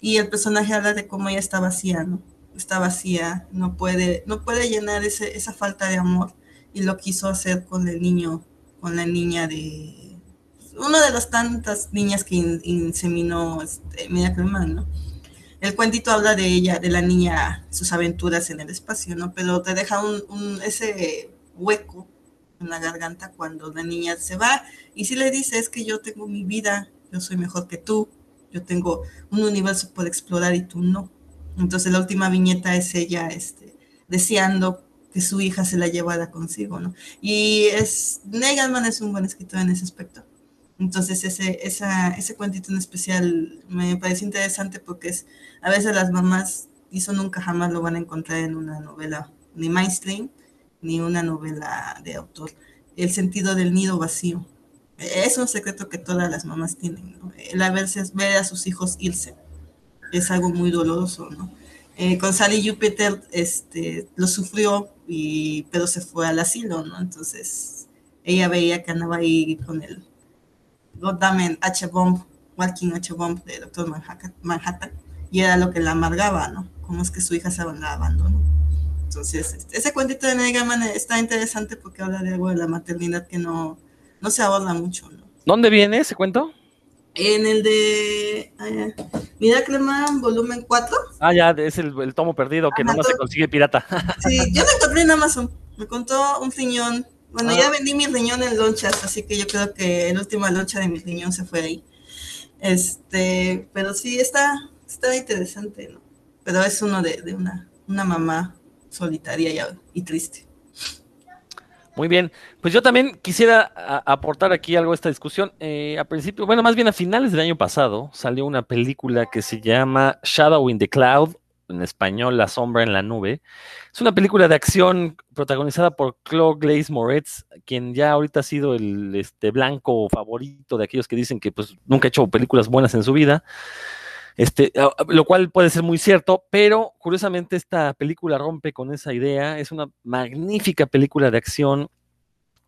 [SPEAKER 5] Y el personaje habla de cómo ella está vacía, ¿no? Está vacía, no puede, no puede llenar ese, esa falta de amor. Y lo quiso hacer con el niño, con la niña de una de las tantas niñas que in- inseminó este, Man, ¿no? El cuentito habla de ella, de la niña, sus aventuras en el espacio, ¿no? Pero te deja un, un- ese hueco en la garganta cuando la niña se va y si le dice es que yo tengo mi vida, yo soy mejor que tú, yo tengo un universo por explorar y tú no. Entonces la última viñeta es ella este, deseando que su hija se la llevara consigo, ¿no? Y es, Negelman es un buen escritor en ese aspecto. Entonces ese, esa, ese cuentito en especial me parece interesante porque es, a veces las mamás, y eso nunca jamás lo van a encontrar en una novela ni mainstream, ni una novela de autor. El sentido del nido vacío. Es un secreto que todas las mamás tienen, ¿no? El a veces ver a sus hijos irse es algo muy doloroso, ¿no? Eh, con Sally Jupiter este, lo sufrió, y, pero se fue al asilo, ¿no? Entonces ella veía que andaba ahí con el Goddammit H-Bomb, Walking H-Bomb de Doctor Manhattan, y era lo que la amargaba, ¿no? Cómo es que su hija se la abandonó. Entonces, este, ese cuentito de Neil Gaiman está interesante porque habla de algo de la maternidad que no, no se aborda mucho, ¿no?
[SPEAKER 2] ¿Dónde viene ese cuento?
[SPEAKER 5] En el de eh, Miracle Man, volumen 4,
[SPEAKER 2] Ah, ya, es el, el tomo perdido que
[SPEAKER 5] Ajá,
[SPEAKER 2] nomás se
[SPEAKER 5] todo-
[SPEAKER 2] consigue pirata.
[SPEAKER 5] Sí, yo lo encontré en Amazon. Me contó un riñón. Bueno,
[SPEAKER 2] Ah.
[SPEAKER 5] ya vendí mi riñón en lonchas, así que yo creo que la última loncha de mi riñón se fue ahí. Este, pero sí está, está interesante, ¿no? Pero es uno de, de una, una mamá solitaria y, y triste.
[SPEAKER 2] Muy bien, pues yo también quisiera aportar aquí algo a esta discusión. Eh, a principio, bueno, más bien a finales del año pasado salió una película que se llama Shadow in the Cloud, en español La sombra en la nube. Es una película de acción protagonizada por Claude Glaze Moretz, quien ya ahorita ha sido el este, blanco favorito de aquellos que dicen que pues nunca ha hecho películas buenas en su vida. Este, lo cual puede ser muy cierto, pero curiosamente esta película rompe con esa idea. Es una magnífica película de acción.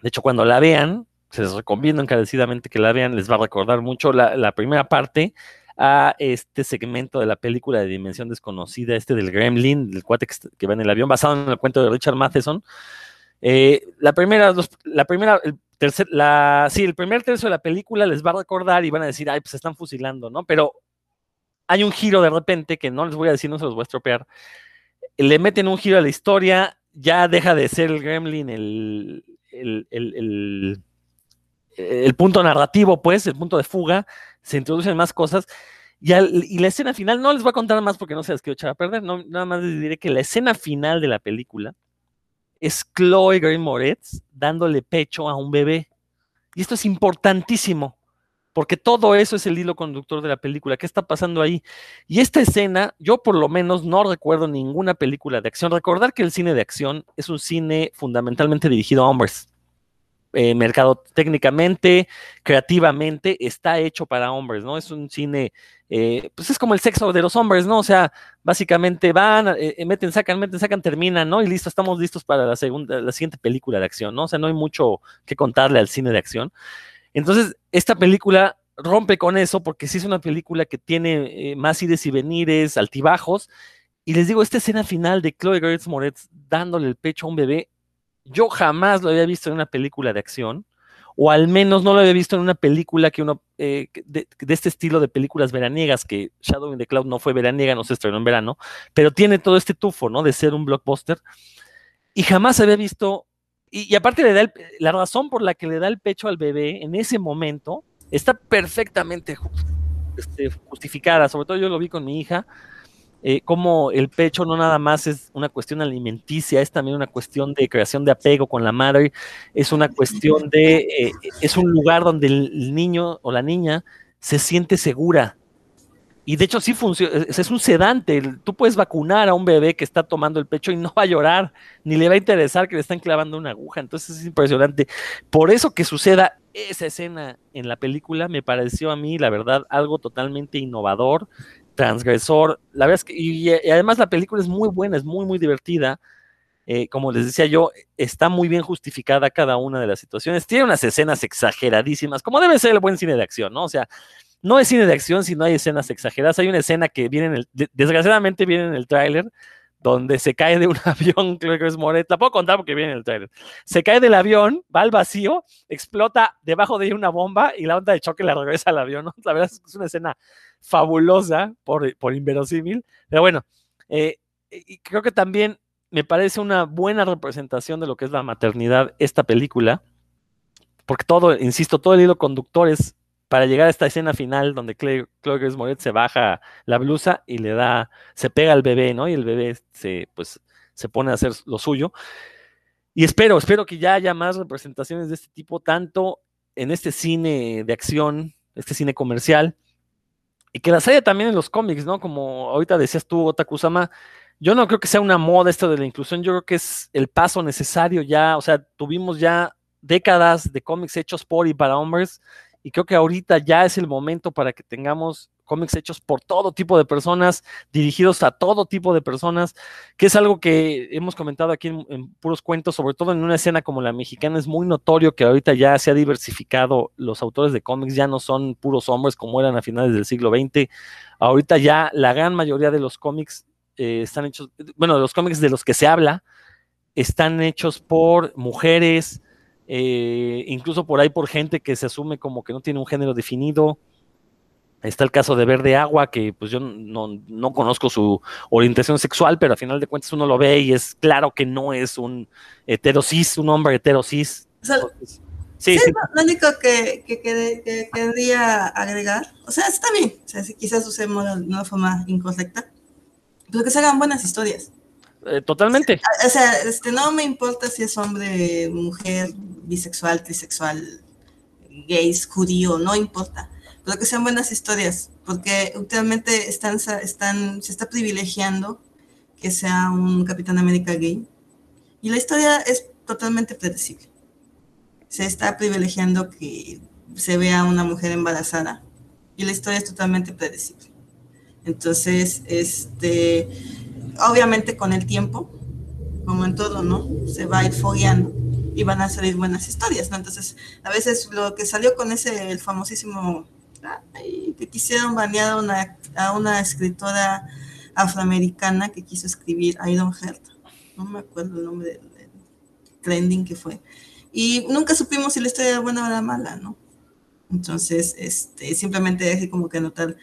[SPEAKER 2] De hecho, cuando la vean, se les recomiendo encarecidamente que la vean, les va a recordar mucho la primera parte a este segmento de la película de Dimensión Desconocida, este del Gremlin, del cuate que, va en el avión, basado en el cuento de Richard Matheson. Eh, la primera, la primera, el tercer, la, sí, el primer tercio de la película les va a recordar y van a decir, ay, pues se están fusilando, ¿no? Pero hay un giro de repente que no les voy a decir, no se los voy a estropear. Le meten un giro a la historia, ya deja de ser el Gremlin el, el- el punto narrativo, pues, el punto de fuga, se introducen más cosas. Y, la escena final, no les voy a contar más porque no se las quiero echar a perder, no, nada más les diré que la escena final de la película es Chloe Grace Moretz dándole pecho a un bebé. Y esto es importantísimo, porque todo eso es el hilo conductor de la película. ¿Qué está pasando ahí? Y esta escena, yo por lo menos no recuerdo ninguna película de acción. Recordar que el cine de acción es un cine fundamentalmente dirigido a hombres. Eh, mercado técnicamente, creativamente, está hecho para hombres, ¿no? Es un cine, eh, pues es como el sexo de los hombres, ¿no? O sea, básicamente van, eh, meten, sacan, meten, sacan, terminan, ¿no? Y listo, estamos listos para la segunda, la siguiente película de acción, ¿no? O sea, no hay mucho que contarle al cine de acción. Entonces, esta película rompe con eso porque sí es una película que tiene eh, más ides y venires, altibajos. Y les digo, esta escena final de Chloe Grace Moretz dándole el pecho a un bebé, yo jamás lo había visto en una película de acción. o al menos no lo había visto en una película que uno, eh, de, este estilo de películas veraniegas, que Shadow in the Cloud no fue veraniega, no se estrenó en verano, pero tiene todo este tufo, ¿no? De ser un blockbuster. Y jamás había visto, y, y aparte le da el, la razón por la que le da el pecho al bebé en ese momento, está perfectamente este, justificada, sobre todo yo lo vi con mi hija, eh, como el pecho no nada más es una cuestión alimenticia, es también una cuestión de creación de apego con la madre, es una cuestión de, eh, es un lugar donde el niño o la niña se siente segura. Y de hecho sí funciona, es un sedante, tú puedes vacunar a un bebé que está tomando el pecho y no va a llorar, ni le va a interesar que le están clavando una aguja, entonces es impresionante. Por eso que suceda esa escena en la película me pareció a mí, la verdad, algo totalmente innovador, transgresor. La verdad es que, y, además la película es muy buena, es muy, muy divertida. Eh, como les decía yo, está muy bien justificada cada una de las situaciones. Tiene unas escenas exageradísimas, como debe ser el buen cine de acción, ¿no? O sea, no es cine de acción si no hay escenas exageradas. Hay una escena que viene en el, desgraciadamente viene en el tráiler, donde se cae de un (laughs) avión, creo que es Moret, la puedo contar porque viene en el trailer. Se cae del avión, va al vacío, explota debajo de ella una bomba y la onda de choque la regresa al avión. La verdad es que es una escena fabulosa por, por inverosímil, pero bueno, eh, y creo que también me parece una buena representación de lo que es la maternidad esta película, porque todo, insisto, todo el hilo conductor es para llegar a esta escena final donde Chloe, Grace Moretz se baja la blusa y le da, se pega al bebé, ¿no? Y el bebé se, pues, se pone a hacer lo suyo. Y espero, espero que ya haya más representaciones de este tipo, tanto en este cine de acción, este cine comercial, y que las haya también en los cómics, ¿no? Como ahorita decías tú, Otakusama, yo no creo que sea una moda esto de la inclusión, yo creo que es el paso necesario ya, o sea, tuvimos ya décadas de cómics hechos por y para hombres, y creo que ahorita ya es el momento para que tengamos cómics hechos por todo tipo de personas, dirigidos a todo tipo de personas, que es algo que hemos comentado aquí en, puros cuentos, sobre todo en una escena como la mexicana, es muy notorio que ahorita ya se ha diversificado, los autores de cómics ya no son puros hombres como eran a finales del siglo XX, ahorita ya la gran mayoría de los cómics eh, están hechos, bueno, los cómics de los que se habla, están hechos por mujeres, eh, incluso por ahí por gente que se asume como que no tiene un género definido. Está el caso de Verde Agua, que pues yo no, no, conozco su orientación sexual, pero a final de cuentas uno lo ve y es claro que no es un heterosis, un hombre heterosis.
[SPEAKER 5] O sea, Entonces, sí, sí, Lo único que, que, que, que, querría agregar, o sea, está bien, o sea, si quizás usemos de una forma incorrecta, pero que se hagan buenas historias.
[SPEAKER 2] Eh, totalmente.
[SPEAKER 5] O sea, este, no me importa si es hombre, mujer, bisexual, trisexual, gays, judío, no importa. Pero que sean buenas historias, porque últimamente están, están, se está privilegiando que sea un Capitán América gay. Y la historia es totalmente predecible. Se está privilegiando que se vea una mujer embarazada. Y la historia es totalmente predecible. Entonces, este, obviamente con el tiempo, como en todo, ¿no? Se va a ir fogueando y van a salir buenas historias, ¿no? Entonces, a veces lo que salió con ese, el famosísimo, ay, que quisieron banear a una, a una escritora afroamericana que quiso escribir Iron Heart, no me acuerdo el nombre del, trending que fue, y nunca supimos si la historia era buena o era mala, ¿no? Entonces, este, simplemente es como que notar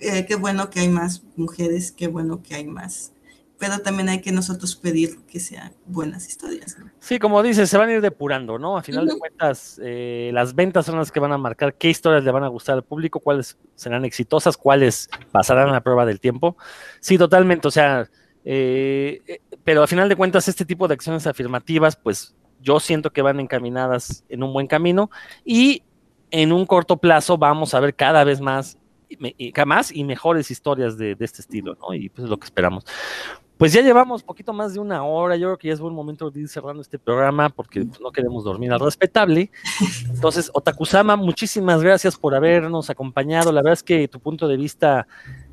[SPEAKER 5] eh, qué bueno que hay más mujeres, qué bueno que hay más. Pero también hay que nosotros pedir que sean buenas historias. ¿no?
[SPEAKER 2] Sí, como dices, se van a ir depurando, ¿no? A final uh -huh. de cuentas, eh, las ventas son las que van a marcar qué historias le van a gustar al público, cuáles serán exitosas, cuáles pasarán la prueba del tiempo. Sí, totalmente, o sea, eh, pero a final de cuentas, este tipo de acciones afirmativas, pues yo siento que van encaminadas en un buen camino y en un corto plazo vamos a ver cada vez más y más y mejores historias de, este estilo, ¿no? Y pues es lo que esperamos. Pues ya llevamos poquito más de una hora, yo creo que ya es buen momento de ir cerrando este programa porque pues, no queremos dormir al respetable. Entonces, Otakusama, muchísimas gracias por habernos acompañado. La verdad es que tu punto de vista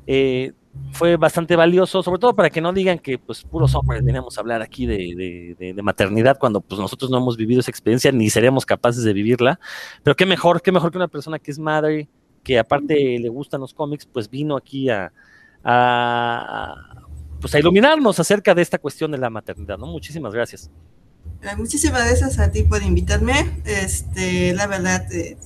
[SPEAKER 2] eh, fue bastante valioso, sobre todo para que no digan que pues puros hombres veníamos a hablar aquí de, de, maternidad cuando pues nosotros no hemos vivido esa experiencia ni seremos capaces de vivirla. Pero qué mejor, qué mejor que una persona que es madre, que aparte le gustan los cómics, pues vino aquí a, a, pues a iluminarnos acerca de esta cuestión de la maternidad, ¿no? Muchísimas gracias.
[SPEAKER 5] Muchísimas gracias a ti por invitarme. Este, la verdad, eh,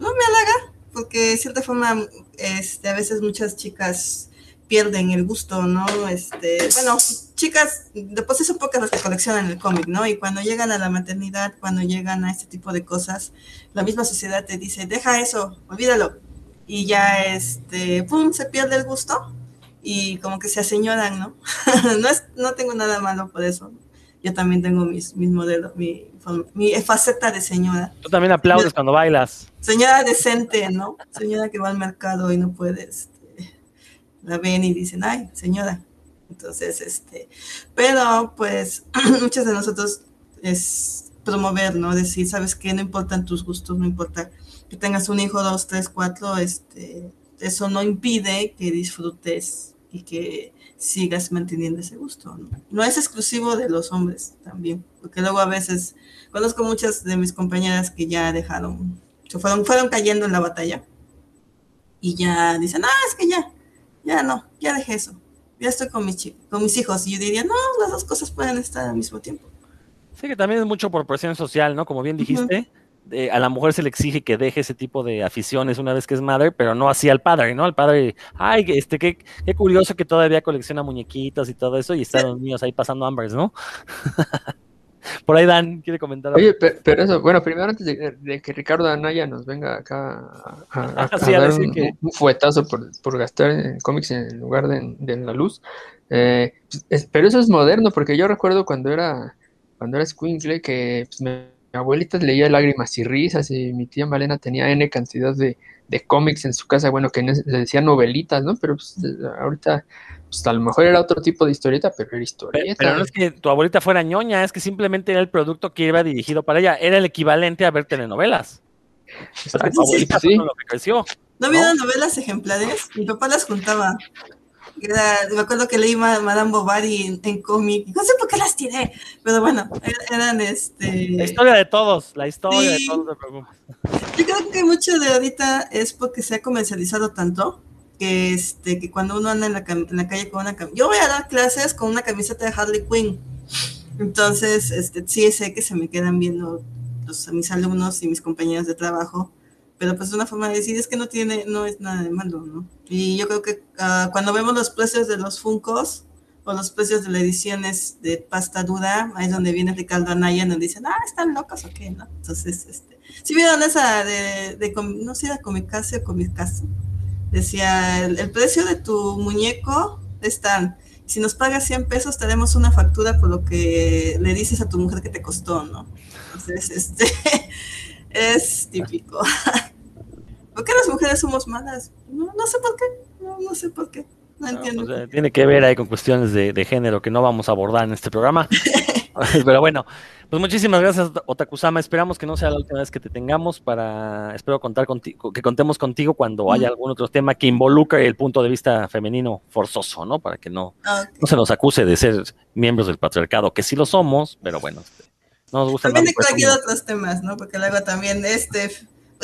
[SPEAKER 5] no me halaga, porque de cierta forma, este, a veces muchas chicas pierden el gusto, ¿no? Este, bueno, chicas, de por sí son pocas las que coleccionan el cómic, ¿no? Y cuando llegan a la maternidad, cuando llegan a este tipo de cosas, la misma sociedad te dice, deja eso, olvídalo. Y ya, este, pum, se pierde el gusto y como que se aseñoran, ¿no? (laughs) no, es, no tengo nada malo por eso. Yo también tengo mis, mis modelos, mi, mi faceta de señora.
[SPEAKER 2] Tú también aplaudes cuando bailas.
[SPEAKER 5] Señora decente, ¿no? Señora que va al mercado y no puede, este, la ven y dicen, ay, señora. Entonces, este, pero pues (clears throat) muchos de nosotros es promover, ¿no? Decir, ¿sabes qué? No importan tus gustos, no importa que tengas un hijo, dos, tres, cuatro, este, eso no impide que disfrutes y que sigas manteniendo ese gusto. ¿no? no es exclusivo de los hombres también, porque luego a veces conozco muchas de mis compañeras que ya dejaron, se fueron, fueron cayendo en la batalla y ya dicen, ah, es que ya, ya no, ya dejé eso, ya estoy con mis, con mis hijos. Y yo diría, no, las dos cosas pueden estar al mismo tiempo.
[SPEAKER 2] Sí, que también es mucho por presión social, ¿no? Como bien dijiste. Uh -huh eh, a la mujer se le exige que deje ese tipo de aficiones una vez que es madre, pero no así al padre, ¿no? Al padre, ay, este, qué, qué curioso que todavía colecciona muñequitas y todo eso, y están los niños ahí pasando hambres, ¿no? (laughs) Por ahí Dan quiere comentar.
[SPEAKER 4] Oye, pero, eso, bueno, primero antes de, de, que Ricardo Anaya nos venga acá a, a, (laughs) a, sí, a dar un, que... un, fuetazo por, por, gastar en cómics en lugar de, de la luz. Eh, es, pero eso es moderno, porque yo recuerdo cuando era cuando era Squinkle que pues, mi abuelita leía Lágrimas y Risas y mi tía Malena tenía N cantidad de, de cómics en su casa, bueno, que le decía novelitas, ¿no? Pero pues, ahorita, pues a lo mejor era otro tipo de historieta, pero era historieta.
[SPEAKER 2] Pero, pero, no es que tu abuelita fuera ñoña, es que simplemente era el producto que iba dirigido para ella, era el equivalente a ver telenovelas.
[SPEAKER 4] Exacto, tu abuelita sí.
[SPEAKER 5] Lo que creció. ¿No había ¿no? novelas ejemplares? Mi papá las juntaba. Era, me acuerdo que leí Madame Bovary en, en cómic, no sé por qué las tiré, pero bueno, eran este...
[SPEAKER 2] La historia de todos, la historia sí. de todos,
[SPEAKER 5] Yo creo que mucho de ahorita es porque se ha comercializado tanto que, este, que cuando uno anda en la, en la calle con una camiseta, yo voy a dar clases con una camiseta de Harley Quinn, entonces este, sí sé que se me quedan viendo los, mis alumnos y mis compañeros de trabajo, pero pues es una forma de decir es que no tiene, no es nada de malo, ¿no? Y yo creo que uh, cuando vemos los precios de los Funcos o los precios de las ediciones de pasta dura, ahí es donde viene Ricardo Anaya y nos dicen, ah, están locos o qué, ¿no? Entonces, este, si vieron esa de, de, no sé, era Comicase o Comicase, decía, el, el, precio de tu muñeco es tan, si nos pagas 100 pesos, te una factura por lo que le dices a tu mujer que te costó, ¿no? Entonces, este, (laughs) es típico. (laughs) ¿Por qué las mujeres somos malas? No, no sé por qué. No, no, sé por qué. No entiendo.
[SPEAKER 2] Pues, tiene que ver ahí con cuestiones de, de, género que no vamos a abordar en este programa. (laughs) (laughs) Pero bueno, pues muchísimas gracias, Otakusama. Esperamos que no sea la última vez que te tengamos para, espero contar contigo, que contemos contigo cuando haya algún otro tema que involucre el punto de vista femenino forzoso, ¿no? Para que no, okay. no se nos acuse de ser miembros del patriarcado, que sí lo somos, pero bueno, este, no nos gusta.
[SPEAKER 5] También de cualquier otros temas, ¿no? Porque luego también este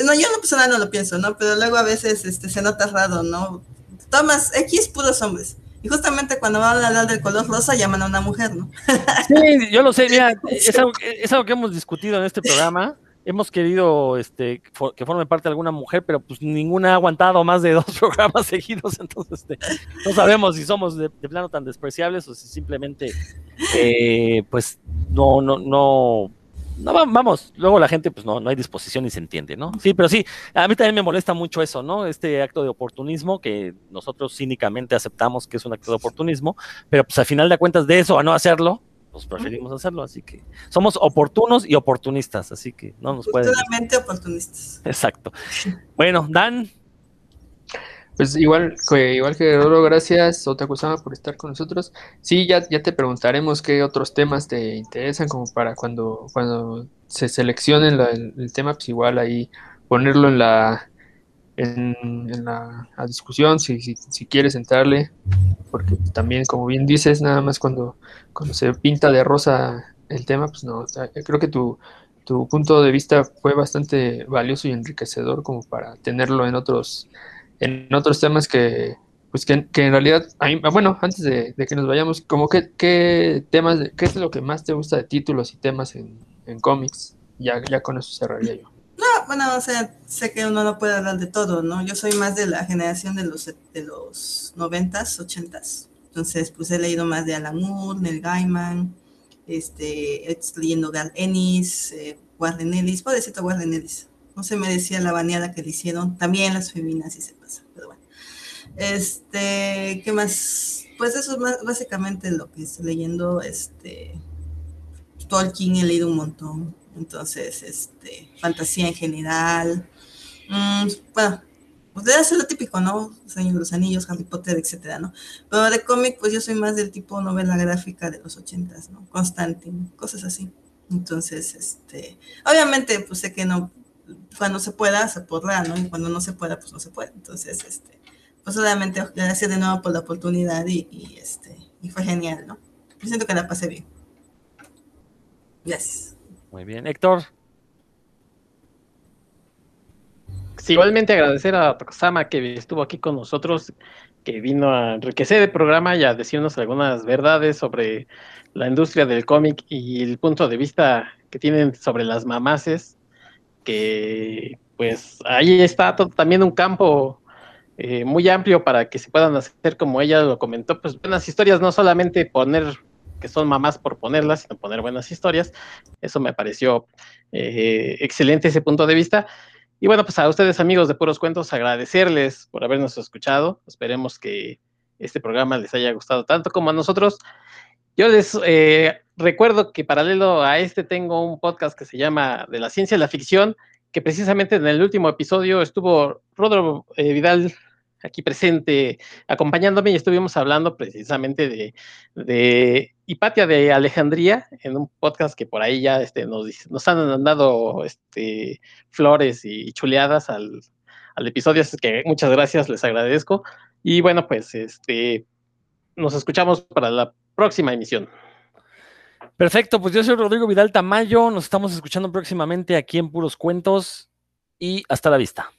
[SPEAKER 5] no, yo no personal no lo pienso, ¿no? Pero luego a veces este, se nota raro, ¿no? Tomas X puros hombres. Y justamente cuando van a hablar del color rosa llaman a una mujer, ¿no? (laughs)
[SPEAKER 2] Sí, yo lo sé, mira, (laughs) es algo, es algo que hemos discutido en este programa. Hemos querido este, que forme parte de alguna mujer, pero pues ninguna ha aguantado más de (laughs) dos programas seguidos, entonces este, no sabemos si somos de, de, plano tan despreciables o si simplemente eh, pues no, no, no no, vamos, luego la gente, pues no, no hay disposición y se entiende, ¿no? Sí, pero sí, a mí también me molesta mucho eso, ¿no? Este acto de oportunismo que nosotros cínicamente aceptamos que es un acto de oportunismo, pero pues al final de cuentas de eso a no hacerlo, pues preferimos hacerlo, así que somos oportunos y oportunistas, así que no nos pueden.
[SPEAKER 5] Oportunistas.
[SPEAKER 2] Exacto. Bueno, Dan.
[SPEAKER 4] Pues igual, igual que Roro, gracias Otakusama por estar con nosotros. Sí, ya, ya te preguntaremos qué otros temas te interesan, como para cuando, cuando se seleccione la, el, tema, pues igual ahí ponerlo en la en, la discusión, si, si, si, quieres entrarle, porque también, como bien dices, nada más cuando, cuando se pinta de rosa el tema, pues no, creo que tu, tu punto de vista fue bastante valioso y enriquecedor como para tenerlo en otros en otros temas que, pues que, que en realidad, a mí- bueno, antes de, que nos vayamos, como que, qué temas, qué es lo que más te gusta de títulos y temas en, en cómics, ya, ya con eso cerraría yo.
[SPEAKER 5] No, bueno, o sea, sé que uno no puede hablar de todo, ¿no? Yo soy más de la generación de los de los noventas, ochentas. Entonces, pues he leído más de Alan Moore, Neil Gaiman, este, estoy leyendo Gal Ennis, eh, Warren Ellis, pobrecito Warren Ellis. No se me decía la baneada que le hicieron. También las feminas y se pasa, pero bueno. Este, ¿qué más? Pues eso es más- básicamente lo que estoy leyendo, este, Tolkien he leído un montón, entonces, este, fantasía en general, Mm, bueno, pues debe ser lo típico, ¿no? Señor los Anillos, Harry Potter, etcétera, ¿no? Pero de cómic, pues yo soy más del tipo novela gráfica de los ochentas, ¿no? Constantine, cosas así. Entonces, este, obviamente, pues sé que no, cuando se pueda, se podrá, ¿no? Y cuando no se pueda, pues no se puede. Entonces, este, pues obviamente, gracias de nuevo por la oportunidad y, y, este, y fue genial, ¿no? Yo siento que la pasé bien. Gracias.
[SPEAKER 2] Muy bien. Héctor,
[SPEAKER 3] Sí, igualmente agradecer a Tokusama que estuvo aquí con nosotros, que vino a enriquecer el programa y a decirnos algunas verdades sobre la industria del cómic y el punto de vista que tienen sobre las mamaces, que pues ahí está también un campo eh, muy amplio para que se puedan hacer, como ella lo comentó, pues buenas historias, no solamente poner que son mamás por ponerlas, sino poner buenas historias. Eso me pareció eh, excelente ese punto de vista. Y bueno, pues a ustedes amigos de Puros Cuentos, agradecerles por habernos escuchado. Esperemos que este programa les haya gustado tanto como a nosotros. Yo les eh, recuerdo que paralelo a este tengo un podcast que se llama De la ciencia y la ficción, que precisamente en el último episodio estuvo Rodro eh, Vidal aquí presente acompañándome y estuvimos hablando precisamente de, de Hipatia de Alejandría en un podcast que por ahí ya este, nos, nos han dado este, flores y chuleadas al, al episodio, así que muchas gracias, les agradezco. Y bueno, pues este, nos escuchamos para la próxima emisión.
[SPEAKER 2] Perfecto, pues yo soy Rodrigo Vidal Tamayo, nos estamos escuchando próximamente aquí en Puros Cuentos y hasta la vista.